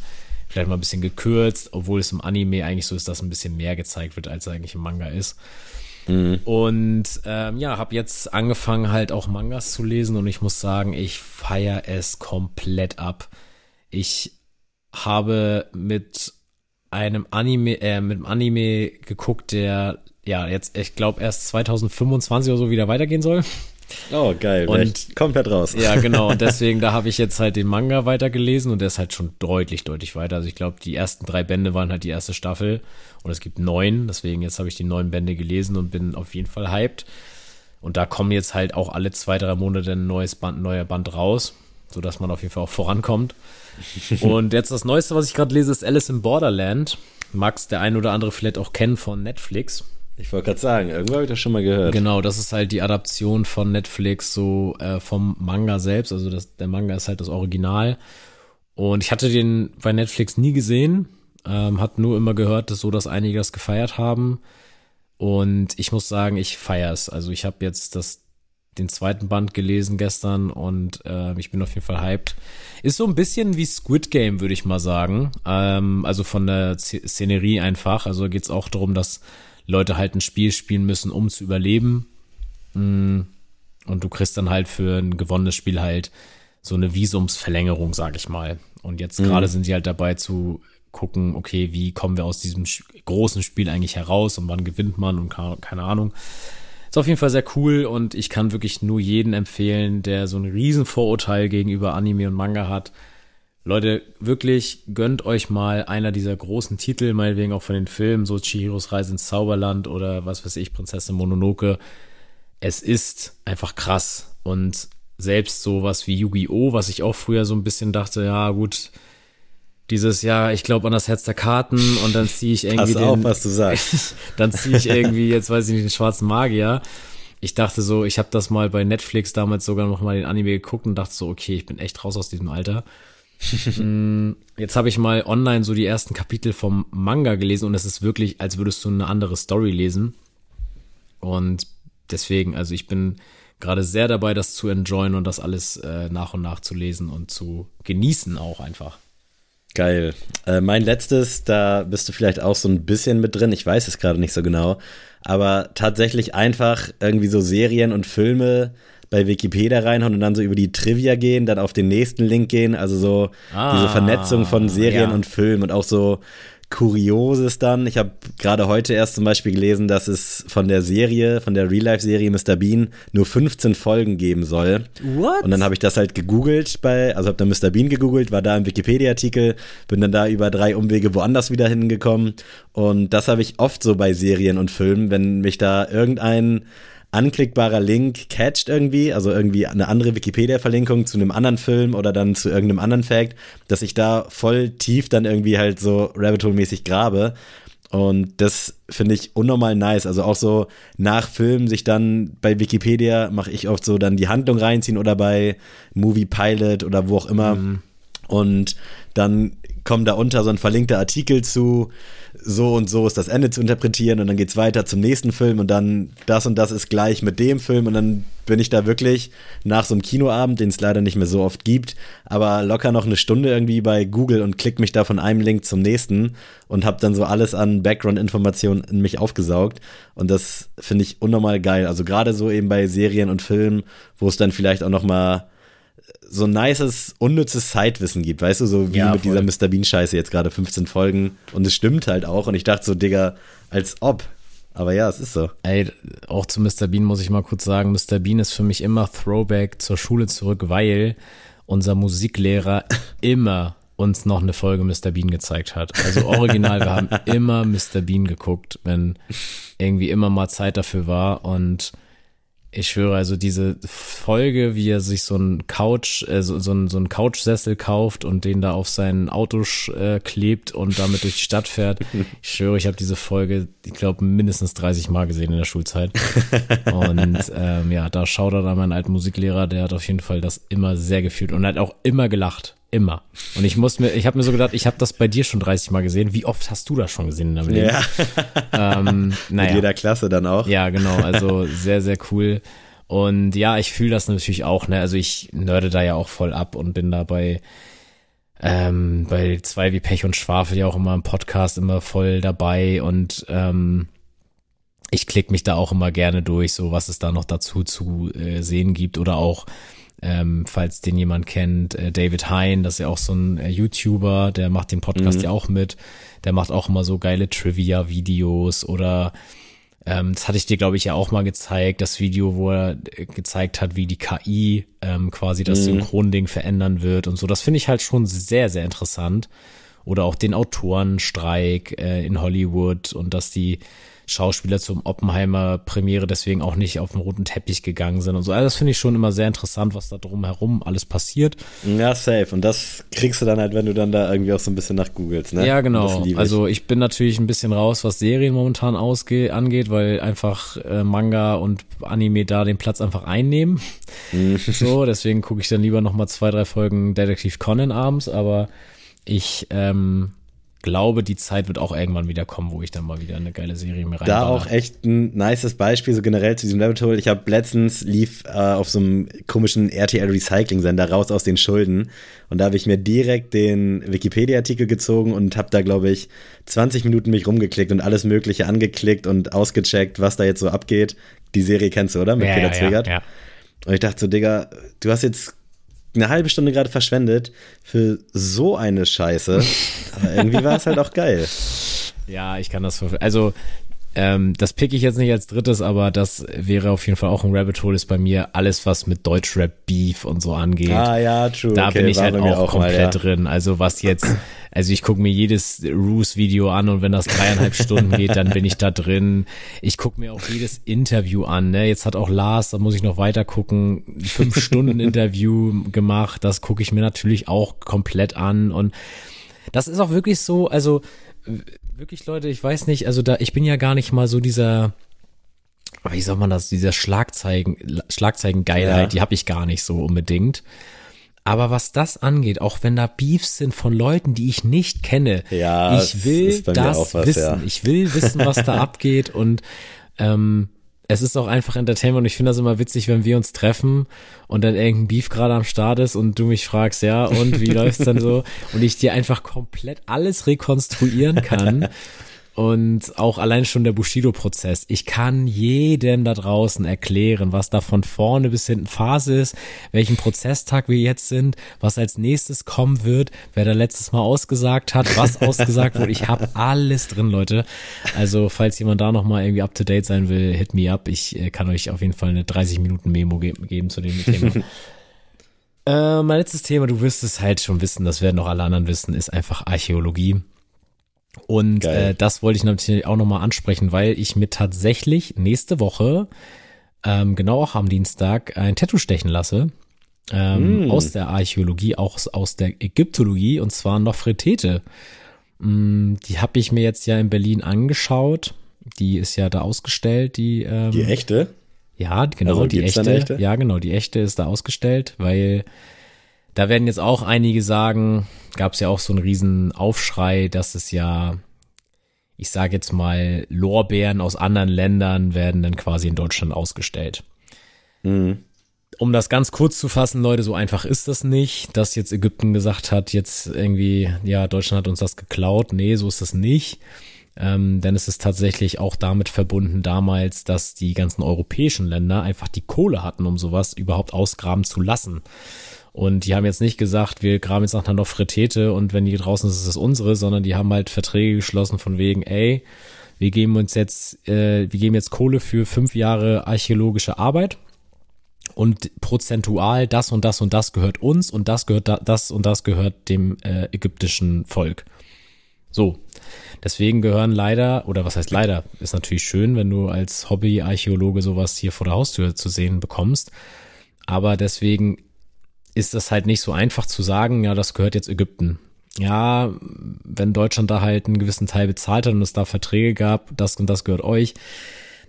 Speaker 2: vielleicht mal ein bisschen gekürzt, obwohl es im Anime eigentlich so ist, dass ein bisschen mehr gezeigt wird, als eigentlich im Manga ist. Mhm. Und ähm, ja, habe jetzt angefangen halt auch Mangas zu lesen und ich muss sagen, ich feiere es komplett ab. Ich habe mit einem Anime, äh, mit einem Anime geguckt, der ja jetzt, ich glaube, erst 2025 oder so wieder weitergehen soll.
Speaker 1: Oh, geil. Und komplett raus.
Speaker 2: Ja, genau. Und deswegen, da habe ich jetzt halt den Manga weitergelesen und der ist halt schon deutlich, deutlich weiter. Also ich glaube, die ersten drei Bände waren halt die erste Staffel und es gibt neun. Deswegen jetzt habe ich die neun Bände gelesen und bin auf jeden Fall hyped. Und da kommen jetzt halt auch alle zwei, drei Monate ein neues Band, ein neuer Band raus, sodass man auf jeden Fall auch vorankommt. und jetzt das Neueste, was ich gerade lese, ist Alice in Borderland. Mag's der ein oder andere vielleicht auch kennen von Netflix.
Speaker 1: Ich wollte gerade sagen, irgendwo habe ich das schon mal gehört.
Speaker 2: Genau, das ist halt die Adaption von Netflix so äh, vom Manga selbst. Also das, der Manga ist halt das Original. Und ich hatte den bei Netflix nie gesehen, ähm, hat nur immer gehört, dass so, dass einige das gefeiert haben. Und ich muss sagen, ich feiere es. Also ich habe jetzt das, den zweiten Band gelesen gestern und äh, ich bin auf jeden Fall hyped. Ist so ein bisschen wie Squid Game, würde ich mal sagen. Ähm, also von der Szenerie einfach. Also geht's auch darum, dass Leute halt ein Spiel spielen müssen, um zu überleben. Mm. Und du kriegst dann halt für ein gewonnenes Spiel halt so eine Visumsverlängerung, sag ich mal. Und jetzt mhm. gerade sind sie halt dabei zu gucken, okay, wie kommen wir aus diesem großen Spiel eigentlich heraus und wann gewinnt man und keine Ahnung. Ist auf jeden Fall sehr cool und ich kann wirklich nur jeden empfehlen, der so ein Riesenvorurteil gegenüber Anime und Manga hat, Leute, wirklich gönnt euch mal einer dieser großen Titel, meinetwegen auch von den Filmen, so Chihiros Reise ins Zauberland oder was weiß ich, Prinzessin Mononoke. Es ist einfach krass. Und selbst sowas wie Yu-Gi-Oh!, was ich auch früher so ein bisschen dachte, ja gut, dieses, ja, ich glaube an das Herz der Karten und dann ziehe ich irgendwie
Speaker 1: Pass auf, was du sagst.
Speaker 2: dann ziehe ich irgendwie, jetzt weiß ich nicht, den schwarzen Magier. Ich dachte so, ich habe das mal bei Netflix damals sogar noch mal den Anime geguckt und dachte so, okay, ich bin echt raus aus diesem Alter. Mm, jetzt habe ich mal online so die ersten Kapitel vom Manga gelesen und es ist wirklich, als würdest du eine andere Story lesen. Und deswegen, also ich bin gerade sehr dabei, das zu enjoyen und das alles äh, nach und nach zu lesen und zu genießen auch einfach.
Speaker 1: Geil. Äh, mein letztes, da bist du vielleicht auch so ein bisschen mit drin. Ich weiß es gerade nicht so genau. Aber tatsächlich einfach irgendwie so Serien und Filme bei Wikipedia reinhauen und dann so über die Trivia gehen, dann auf den nächsten Link gehen. Also so ah, diese Vernetzung von Serien ja. und Filmen und auch so Kurioses dann. Ich habe gerade heute erst zum Beispiel gelesen, dass es von der Serie, von der Real-Life-Serie Mr. Bean nur 15 Folgen geben soll. What? Und dann habe ich das halt gegoogelt bei, also habe dann Mr. Bean gegoogelt, war da im Wikipedia-Artikel, bin dann da über drei Umwege woanders wieder hingekommen. Und das habe ich oft so bei Serien und Filmen, wenn mich da irgendein anklickbarer Link catcht irgendwie, also irgendwie eine andere Wikipedia-Verlinkung zu einem anderen Film oder dann zu irgendeinem anderen Fact, dass ich da voll tief dann irgendwie halt so Rabbit Hole-mäßig grabe. Und das finde ich unnormal nice. Also auch so nach Filmen sich dann bei Wikipedia mache ich oft so dann die Handlung reinziehen oder bei Movie Pilot oder wo auch immer. Mhm. Und dann kommt da unter so ein verlinkter Artikel zu so und so ist das Ende zu interpretieren und dann geht's weiter zum nächsten Film und dann das und das ist gleich mit dem Film und dann bin ich da wirklich nach so einem Kinoabend, den es leider nicht mehr so oft gibt, aber locker noch eine Stunde irgendwie bei Google und klick mich da von einem Link zum nächsten und habe dann so alles an Background-Informationen in mich aufgesaugt und das finde ich unnormal geil. Also gerade so eben bei Serien und Filmen, wo es dann vielleicht auch noch mal so ein nices, unnützes Zeitwissen gibt, weißt du, so wie ja, mit voll. dieser Mr. Bean-Scheiße jetzt gerade 15 Folgen. Und es stimmt halt auch. Und ich dachte so, Digga, als ob. Aber ja, es ist so.
Speaker 2: Ey, auch zu Mr. Bean muss ich mal kurz sagen, Mr. Bean ist für mich immer Throwback zur Schule zurück, weil unser Musiklehrer immer uns noch eine Folge Mr. Bean gezeigt hat. Also original, wir haben immer Mr. Bean geguckt, wenn irgendwie immer mal Zeit dafür war und ich schwöre, also diese Folge, wie er sich so ein Couch, äh, so, so, ein, so ein Couchsessel kauft und den da auf sein Auto äh, klebt und damit durch die Stadt fährt. Ich schwöre, ich habe diese Folge, ich glaube, mindestens 30 Mal gesehen in der Schulzeit. Und ähm, ja, da schaut er da meinen alten Musiklehrer, der hat auf jeden Fall das immer sehr gefühlt und hat auch immer gelacht. Immer. Und ich muss mir, ich habe mir so gedacht, ich habe das bei dir schon 30 Mal gesehen. Wie oft hast du das schon gesehen in deinem Leben? Ja.
Speaker 1: Ähm, naja. Mit jeder Klasse dann auch.
Speaker 2: Ja, genau. Also sehr, sehr cool. Und ja, ich fühle das natürlich auch, ne? Also ich nörde da ja auch voll ab und bin da bei, ähm, bei zwei wie Pech und Schwafel ja auch immer im Podcast immer voll dabei und ähm, ich klicke mich da auch immer gerne durch, so was es da noch dazu zu äh, sehen gibt oder auch ähm, falls den jemand kennt, äh, David Hein, das ist ja auch so ein äh, YouTuber, der macht den Podcast mhm. ja auch mit. Der macht auch immer so geile Trivia-Videos oder ähm, das hatte ich dir, glaube ich, ja auch mal gezeigt, das Video, wo er äh, gezeigt hat, wie die KI ähm, quasi das mhm. Synchronding verändern wird und so. Das finde ich halt schon sehr, sehr interessant. Oder auch den Autorenstreik äh, in Hollywood und dass die Schauspieler zum Oppenheimer Premiere deswegen auch nicht auf den roten Teppich gegangen sind und so. Also das finde ich schon immer sehr interessant, was da drumherum alles passiert.
Speaker 1: Ja, safe. Und das kriegst du dann halt, wenn du dann da irgendwie auch so ein bisschen nach googelst, ne?
Speaker 2: Ja, genau. Also ich bin natürlich ein bisschen raus, was Serien momentan ausge angeht, weil einfach äh, Manga und Anime da den Platz einfach einnehmen. Mhm. so, deswegen gucke ich dann lieber noch mal zwei, drei Folgen Detektiv Conan abends, aber ich ähm, glaube, die Zeit wird auch irgendwann wieder kommen, wo ich dann mal wieder eine geile Serie mir rein.
Speaker 1: Da auch echt ein nices Beispiel, so generell zu diesem Rabbit Hole. Ich habe letztens lief äh, auf so einem komischen RTL Recycling Sender raus aus den Schulden und da habe ich mir direkt den Wikipedia-Artikel gezogen und habe da, glaube ich, 20 Minuten mich rumgeklickt und alles Mögliche angeklickt und ausgecheckt, was da jetzt so abgeht. Die Serie kennst du, oder? Mit
Speaker 2: ja, Peter ja, Zwegert. Ja, ja.
Speaker 1: Und ich dachte so, Digga, du hast jetzt eine halbe Stunde gerade verschwendet für so eine Scheiße. Aber irgendwie war es halt auch geil.
Speaker 2: Ja, ich kann das. Also, ähm, das pick ich jetzt nicht als drittes, aber das wäre auf jeden Fall auch ein Rabbit Hole, ist bei mir alles, was mit Deutschrap Beef und so angeht.
Speaker 1: Ah ja, true.
Speaker 2: Da okay, bin ich halt auch, auch, komplett mal, ja. drin. Also was jetzt, also ich gucke mir jedes Roos-Video an und wenn das dreieinhalb Stunden geht, dann bin ich da drin. Ich gucke mir auch jedes Interview an. Ne? Jetzt hat auch Lars, da muss ich noch weiter gucken, fünf Stunden Interview gemacht. Das gucke ich mir natürlich auch komplett an und das ist auch wirklich so, also wirklich, Leute, ich weiß nicht, also da, ich bin ja gar nicht mal so dieser, wie soll man das, dieser Schlagzeigen, Schlagzeigengeilheit, ja. die habe ich gar nicht so unbedingt. Aber was das angeht, auch wenn da Beefs sind von Leuten, die ich nicht kenne, ja, ich will das was, wissen. Ja. Ich will wissen, was da abgeht und ähm, es ist auch einfach Entertainment und ich finde das immer witzig, wenn wir uns treffen und dann irgendein Beef gerade am Start ist und du mich fragst, ja, und wie läuft's dann so? Und ich dir einfach komplett alles rekonstruieren kann und auch allein schon der Bushido-Prozess. Ich kann jedem da draußen erklären, was da von vorne bis hinten Phase ist, welchen Prozesstag wir jetzt sind, was als nächstes kommen wird, wer da letztes Mal ausgesagt hat, was ausgesagt wurde. Ich habe alles drin, Leute. Also falls jemand da nochmal irgendwie up to date sein will, hit me up. Ich äh, kann euch auf jeden Fall eine 30 Minuten Memo ge geben zu dem Thema. äh, mein letztes Thema, du wirst es halt schon wissen, das werden auch alle anderen wissen, ist einfach Archäologie. Und äh, das wollte ich natürlich auch nochmal ansprechen, weil ich mir tatsächlich nächste Woche ähm, genau auch am Dienstag ein Tattoo stechen lasse. Ähm, mm. Aus der Archäologie, auch aus der Ägyptologie und zwar Nofretete. Mm, die habe ich mir jetzt ja in Berlin angeschaut. Die ist ja da ausgestellt, die. Ähm,
Speaker 1: die echte?
Speaker 2: Ja, genau, also, die echte, echte. Ja, genau, die echte ist da ausgestellt, weil da werden jetzt auch einige sagen, gab es ja auch so einen riesen Aufschrei, dass es ja, ich sage jetzt mal, Lorbeeren aus anderen Ländern werden dann quasi in Deutschland ausgestellt. Mhm. Um das ganz kurz zu fassen, Leute, so einfach ist das nicht, dass jetzt Ägypten gesagt hat, jetzt irgendwie, ja, Deutschland hat uns das geklaut. Nee, so ist das nicht. Ähm, denn es ist tatsächlich auch damit verbunden damals, dass die ganzen europäischen Länder einfach die Kohle hatten, um sowas überhaupt ausgraben zu lassen. Und die haben jetzt nicht gesagt, wir graben jetzt nach einer Nofretete und wenn die draußen ist, ist es unsere, sondern die haben halt Verträge geschlossen von wegen, ey, wir geben uns jetzt, äh, wir geben jetzt Kohle für fünf Jahre archäologische Arbeit und prozentual das und das und das gehört uns und das gehört da, das und das gehört dem äh, ägyptischen Volk. So. Deswegen gehören leider, oder was heißt leider, ist natürlich schön, wenn du als Hobby-Archäologe sowas hier vor der Haustür zu sehen bekommst. Aber deswegen ist das halt nicht so einfach zu sagen, ja, das gehört jetzt Ägypten. Ja, wenn Deutschland da halt einen gewissen Teil bezahlt hat und es da Verträge gab, das und das gehört euch,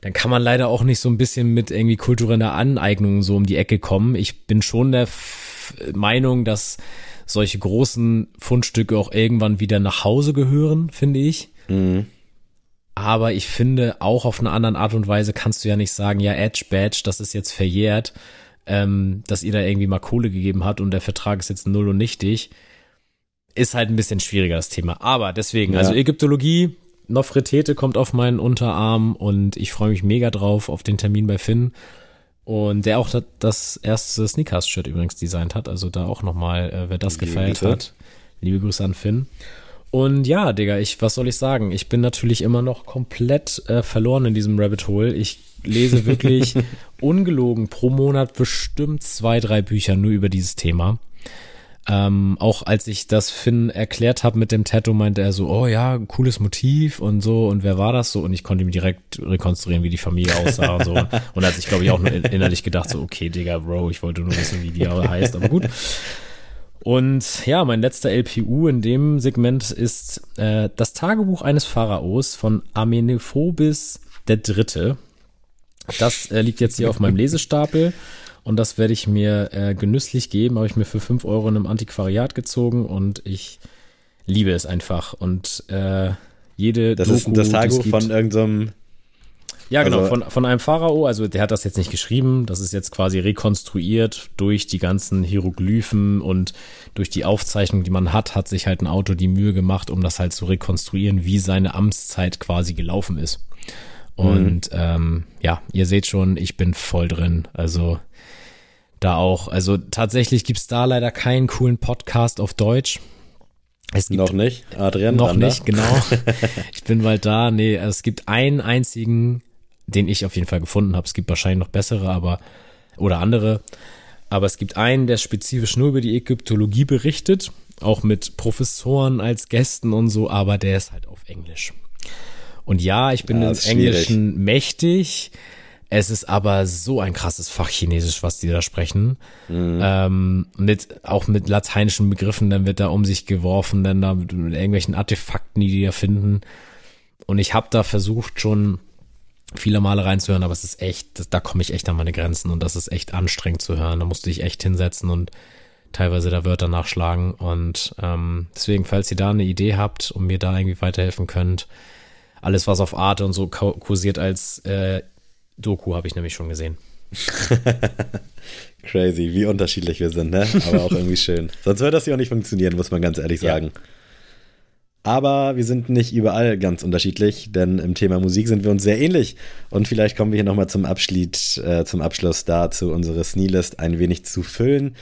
Speaker 2: dann kann man leider auch nicht so ein bisschen mit irgendwie kultureller Aneignung so um die Ecke kommen. Ich bin schon der F Meinung, dass solche großen Fundstücke auch irgendwann wieder nach Hause gehören, finde ich. Mhm. Aber ich finde, auch auf eine andere Art und Weise kannst du ja nicht sagen, ja, Edge Badge, das ist jetzt verjährt ähm, dass ihr da irgendwie mal Kohle gegeben hat und der Vertrag ist jetzt null und nichtig, ist halt ein bisschen schwieriger das Thema. Aber deswegen, ja. also Ägyptologie, Nofretete kommt auf meinen Unterarm und ich freue mich mega drauf auf den Termin bei Finn. Und der auch das erste Sneakers-Shirt übrigens designt hat. Also da auch nochmal, äh, wer das Liebe gefeiert Grüße. hat. Liebe Grüße an Finn. Und ja, Digga, ich, was soll ich sagen? Ich bin natürlich immer noch komplett äh, verloren in diesem Rabbit Hole. Ich lese wirklich ungelogen pro Monat bestimmt zwei, drei Bücher nur über dieses Thema. Ähm, auch als ich das Finn erklärt habe mit dem Tattoo, meinte er so, oh ja, cooles Motiv und so und wer war das so? Und ich konnte ihm direkt rekonstruieren, wie die Familie aussah und so. Und da hat sich, glaube ich, auch nur innerlich gedacht, so, okay, Digga, Bro, ich wollte nur wissen, wie die heißt, aber gut. Und ja, mein letzter LPU in dem Segment ist äh, das Tagebuch eines Pharaos von Amenephobis der Dritte. Das äh, liegt jetzt hier auf meinem Lesestapel und das werde ich mir äh, genüsslich geben. Habe ich mir für fünf Euro in einem Antiquariat gezogen und ich liebe es einfach. Und äh, jede
Speaker 1: Das Doku, ist das Tagebuch von irgendeinem
Speaker 2: ja, genau, also, von, von einem Pharao, also der hat das jetzt nicht geschrieben, das ist jetzt quasi rekonstruiert durch die ganzen Hieroglyphen und durch die Aufzeichnung, die man hat, hat sich halt ein Autor die Mühe gemacht, um das halt zu rekonstruieren, wie seine Amtszeit quasi gelaufen ist. Und mhm. ähm, ja, ihr seht schon, ich bin voll drin. Also da auch, also tatsächlich gibt's da leider keinen coolen Podcast auf Deutsch.
Speaker 1: Es gibt noch nicht, Adrian.
Speaker 2: Noch Randa. nicht, genau. ich bin bald da. Nee, es gibt einen einzigen den ich auf jeden Fall gefunden habe. Es gibt wahrscheinlich noch bessere, aber oder andere. Aber es gibt einen, der spezifisch nur über die Ägyptologie berichtet, auch mit Professoren als Gästen und so, aber der ist halt auf Englisch. Und ja, ich bin ja, im Englischen mächtig. Es ist aber so ein krasses Fach Chinesisch, was die da sprechen. Mhm. Ähm, mit, auch mit lateinischen Begriffen, dann wird da um sich geworfen, dann da mit, mit irgendwelchen Artefakten, die die da finden. Und ich habe da versucht schon viele Male reinzuhören, aber es ist echt, da komme ich echt an meine Grenzen und das ist echt anstrengend zu hören. Da musste ich echt hinsetzen und teilweise da Wörter nachschlagen. Und ähm, deswegen, falls ihr da eine Idee habt und mir da irgendwie weiterhelfen könnt, alles, was auf Arte und so kursiert als äh, Doku, habe ich nämlich schon gesehen.
Speaker 1: Crazy, wie unterschiedlich wir sind, ne? Aber auch irgendwie schön. Sonst würde das ja auch nicht funktionieren, muss man ganz ehrlich sagen. Ja. Aber wir sind nicht überall ganz unterschiedlich, denn im Thema Musik sind wir uns sehr ähnlich. Und vielleicht kommen wir hier nochmal zum, Abschluss, äh, zum Abschluss dazu, unsere Sneelist ein wenig zu füllen.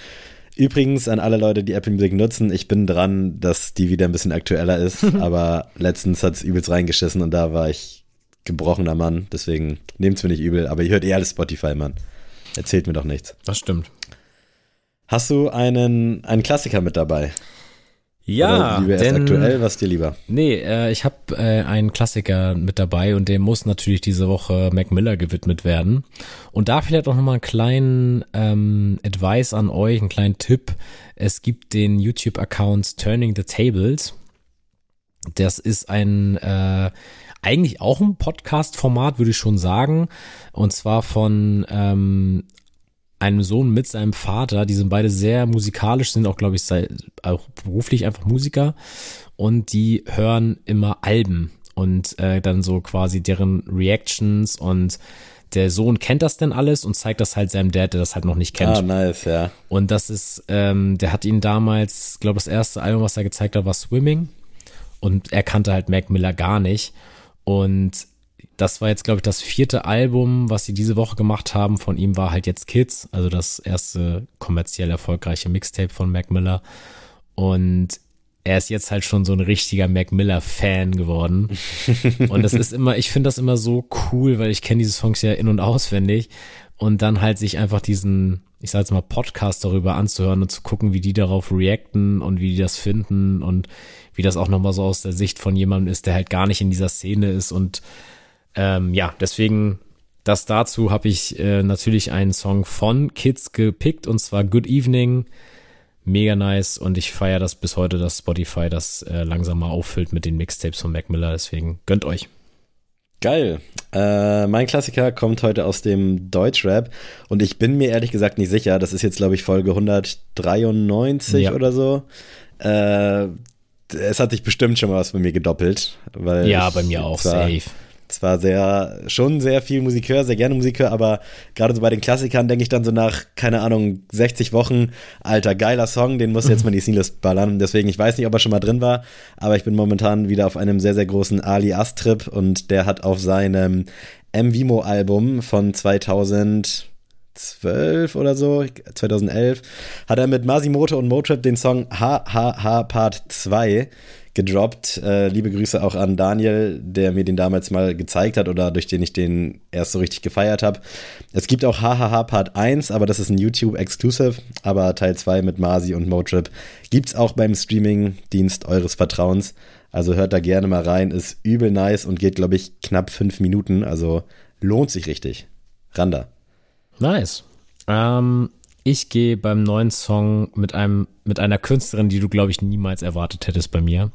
Speaker 1: Übrigens an alle Leute, die Apple Music nutzen, ich bin dran, dass die wieder ein bisschen aktueller ist, aber letztens hat es übelst reingeschissen und da war ich gebrochener Mann, deswegen nehmt es mir nicht übel, aber ihr hört eh alles Spotify, Mann. Erzählt mir doch nichts.
Speaker 2: Das stimmt.
Speaker 1: Hast du einen, einen Klassiker mit dabei? Ja, Oder denn, aktuell, was dir lieber?
Speaker 2: Nee, äh, ich habe äh, einen Klassiker mit dabei und dem muss natürlich diese Woche Mac Miller gewidmet werden. Und da vielleicht auch nochmal einen kleinen ähm, Advice an euch, einen kleinen Tipp. Es gibt den YouTube-Account Turning the Tables. Das ist ein äh, eigentlich auch ein Podcast-Format, würde ich schon sagen. Und zwar von ähm, einem Sohn mit seinem Vater. Die sind beide sehr musikalisch, sind auch, glaube ich, auch beruflich einfach Musiker. Und die hören immer Alben und äh, dann so quasi deren Reactions und der Sohn kennt das denn alles und zeigt das halt seinem Dad, der das halt noch nicht kennt.
Speaker 1: Ah, nice, ja.
Speaker 2: Und das ist, ähm, der hat ihn damals, glaube das erste Album, was er gezeigt hat, war Swimming. Und er kannte halt Mac Miller gar nicht. Und das war jetzt, glaube ich, das vierte Album, was sie diese Woche gemacht haben. Von ihm war halt jetzt Kids, also das erste kommerziell erfolgreiche Mixtape von Mac Miller. Und er ist jetzt halt schon so ein richtiger Mac Miller-Fan geworden. und das ist immer, ich finde das immer so cool, weil ich kenne diese Songs ja in- und auswendig. Und dann halt sich einfach diesen, ich sag jetzt mal, Podcast darüber anzuhören und zu gucken, wie die darauf reacten und wie die das finden und wie das auch nochmal so aus der Sicht von jemandem ist, der halt gar nicht in dieser Szene ist und ähm, ja, deswegen das dazu habe ich äh, natürlich einen Song von Kids gepickt und zwar Good Evening. Mega nice und ich feiere das bis heute, dass Spotify das äh, langsam mal auffüllt mit den Mixtapes von Mac Miller. Deswegen gönnt euch.
Speaker 1: Geil. Äh, mein Klassiker kommt heute aus dem Deutschrap und ich bin mir ehrlich gesagt nicht sicher. Das ist jetzt, glaube ich, Folge 193 ja. oder so. Äh, es hat sich bestimmt schon mal was bei mir gedoppelt. Weil
Speaker 2: ja, bei mir auch, safe
Speaker 1: es war sehr, schon sehr viel Musiker, sehr gerne Musiker, aber gerade so bei den Klassikern denke ich dann so nach, keine Ahnung, 60 Wochen, alter, geiler Song, den muss jetzt mal die Seamless ballern. Deswegen, ich weiß nicht, ob er schon mal drin war, aber ich bin momentan wieder auf einem sehr, sehr großen Ali Astrip und der hat auf seinem M-Vimo-Album von 2012 oder so, 2011, hat er mit Masimoto und Motrip den Song HHH Part 2 gedroppt. Äh, liebe Grüße auch an Daniel, der mir den damals mal gezeigt hat oder durch den ich den erst so richtig gefeiert habe. Es gibt auch HHH Part 1, aber das ist ein YouTube-Exclusive. Aber Teil 2 mit Masi und Motrip gibt es auch beim Streaming-Dienst eures Vertrauens. Also hört da gerne mal rein. Ist übel nice und geht, glaube ich, knapp fünf Minuten. Also lohnt sich richtig. Randa.
Speaker 2: Nice. Ähm, ich gehe beim neuen Song mit einem mit einer Künstlerin, die du glaube ich niemals erwartet hättest bei mir.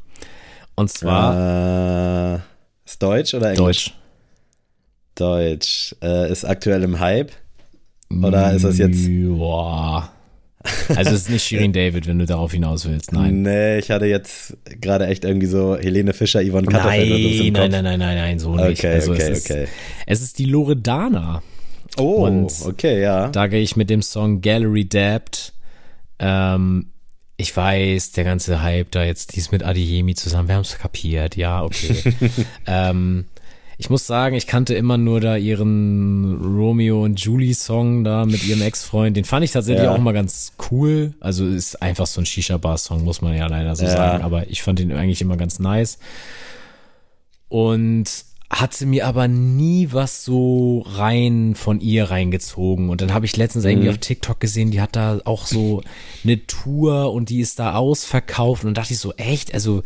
Speaker 2: Und zwar
Speaker 1: äh, ist Deutsch oder
Speaker 2: Englisch?
Speaker 1: Deutsch. Deutsch. Äh, ist aktuell im Hype oder ist das jetzt
Speaker 2: Boah. Also es ist nicht Shirin David, wenn du darauf hinaus willst. Nein.
Speaker 1: Nee, ich hatte jetzt gerade echt irgendwie so Helene Fischer, Yvonne Katterfeld
Speaker 2: nein, oder so im. Nein, nein, nein, nein, nein, so nicht.
Speaker 1: Okay, also okay, es
Speaker 2: okay. Ist, es ist die Loredana.
Speaker 1: Oh, und okay, ja.
Speaker 2: Da gehe ich mit dem Song Gallery Dabbed. Ähm, ich weiß, der ganze Hype da jetzt, die ist mit Adiyemi zusammen, wir haben es kapiert, ja, okay. ähm, ich muss sagen, ich kannte immer nur da ihren Romeo und Julie Song da mit ihrem Ex-Freund. Den fand ich tatsächlich ja. auch mal ganz cool. Also ist einfach so ein Shisha-Bar-Song, muss man ja leider so ja. sagen. Aber ich fand ihn eigentlich immer ganz nice. Und hatte mir aber nie was so rein von ihr reingezogen. Und dann habe ich letztens mhm. irgendwie auf TikTok gesehen, die hat da auch so eine Tour und die ist da ausverkauft. Und dachte ich so, echt? Also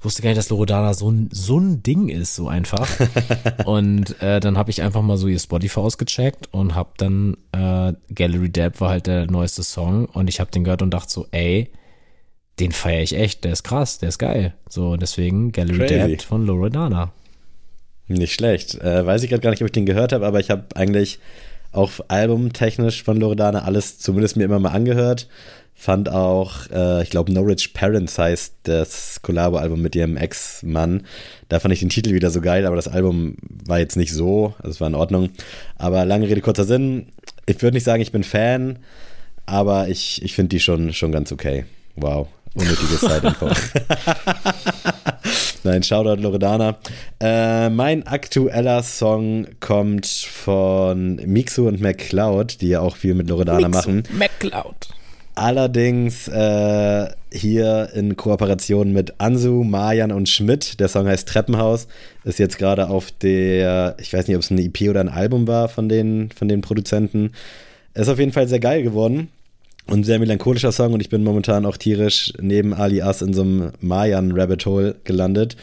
Speaker 2: wusste gar nicht, dass Loredana so ein, so ein Ding ist, so einfach. und äh, dann habe ich einfach mal so ihr Spotify ausgecheckt und habe dann äh, Gallery Dab war halt der neueste Song und ich habe den gehört und dachte so, ey, den feiere ich echt, der ist krass, der ist geil. So, deswegen Gallery Dab von Loredana.
Speaker 1: Nicht schlecht. Äh, weiß ich gerade gar nicht, ob ich den gehört habe, aber ich habe eigentlich auch albumtechnisch von Loredana alles zumindest mir immer mal angehört. Fand auch, äh, ich glaube, Norwich Parents heißt das Collabo-Album mit ihrem Ex-Mann. Da fand ich den Titel wieder so geil, aber das Album war jetzt nicht so, also es war in Ordnung. Aber lange Rede, kurzer Sinn. Ich würde nicht sagen, ich bin Fan, aber ich, ich finde die schon, schon ganz okay. Wow, unnötiges Zeitinfo. Nein, Shoutout Loredana. Äh, mein aktueller Song kommt von Mixu und McCloud, die ja auch viel mit Loredana Mixu, machen.
Speaker 2: McCloud.
Speaker 1: Allerdings äh, hier in Kooperation mit Ansu, Marjan und Schmidt. Der Song heißt Treppenhaus. Ist jetzt gerade auf der, ich weiß nicht, ob es eine EP oder ein Album war von den, von den Produzenten. Ist auf jeden Fall sehr geil geworden. Und sehr melancholischer Song und ich bin momentan auch tierisch neben Ali As in so einem Mayan Rabbit Hole gelandet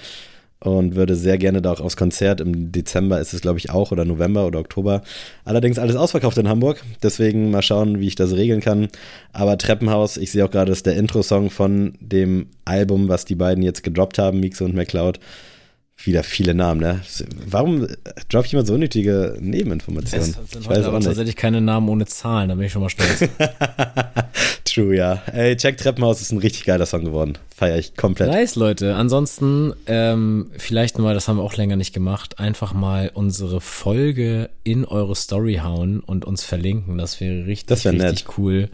Speaker 1: und würde sehr gerne da auch aufs Konzert. Im Dezember ist es, glaube ich, auch oder November oder Oktober. Allerdings alles ausverkauft in Hamburg. Deswegen mal schauen, wie ich das regeln kann. Aber Treppenhaus, ich sehe auch gerade, ist der Intro-Song von dem Album, was die beiden jetzt gedroppt haben, Mix und McCloud wieder viele Namen, ne? Warum ich immer so unnötige Nebeninformationen?
Speaker 2: Es sind ich heute aber tatsächlich keine Namen ohne Zahlen, da bin ich schon mal stolz.
Speaker 1: True, ja. Ey, Check Treppenhaus ist ein richtig geiler Song geworden. Feier ich komplett.
Speaker 2: Nice, Leute. Ansonsten, ähm, vielleicht mal, das haben wir auch länger nicht gemacht, einfach mal unsere Folge in eure Story hauen und uns verlinken. Das wäre richtig, das wär richtig nett. cool.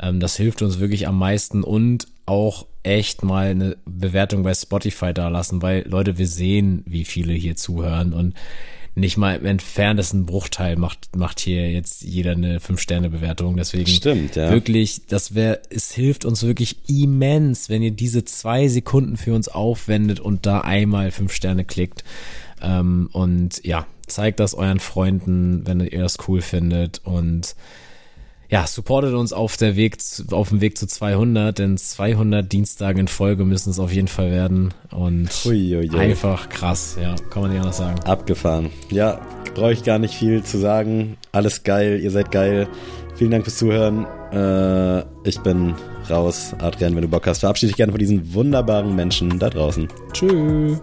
Speaker 2: Ähm, das hilft uns wirklich am meisten und auch echt mal eine Bewertung bei Spotify da lassen, weil Leute, wir sehen, wie viele hier zuhören und nicht mal im entferntesten Bruchteil macht, macht hier jetzt jeder eine Fünf-Sterne-Bewertung. Deswegen
Speaker 1: Stimmt, ja.
Speaker 2: wirklich, das wäre, es hilft uns wirklich immens, wenn ihr diese zwei Sekunden für uns aufwendet und da einmal fünf Sterne klickt. Ähm, und ja, zeigt das euren Freunden, wenn ihr das cool findet und ja, supportet uns auf der Weg, auf dem Weg zu 200, denn 200 Dienstage in Folge müssen es auf jeden Fall werden und Uiuiui. einfach krass, ja, kann man nicht anders sagen.
Speaker 1: Abgefahren. Ja, brauche ich gar nicht viel zu sagen. Alles geil, ihr seid geil. Vielen Dank fürs Zuhören. Äh, ich bin raus. Adrian, wenn du Bock hast, verabschiede dich gerne von diesen wunderbaren Menschen da draußen.
Speaker 2: Tschüss.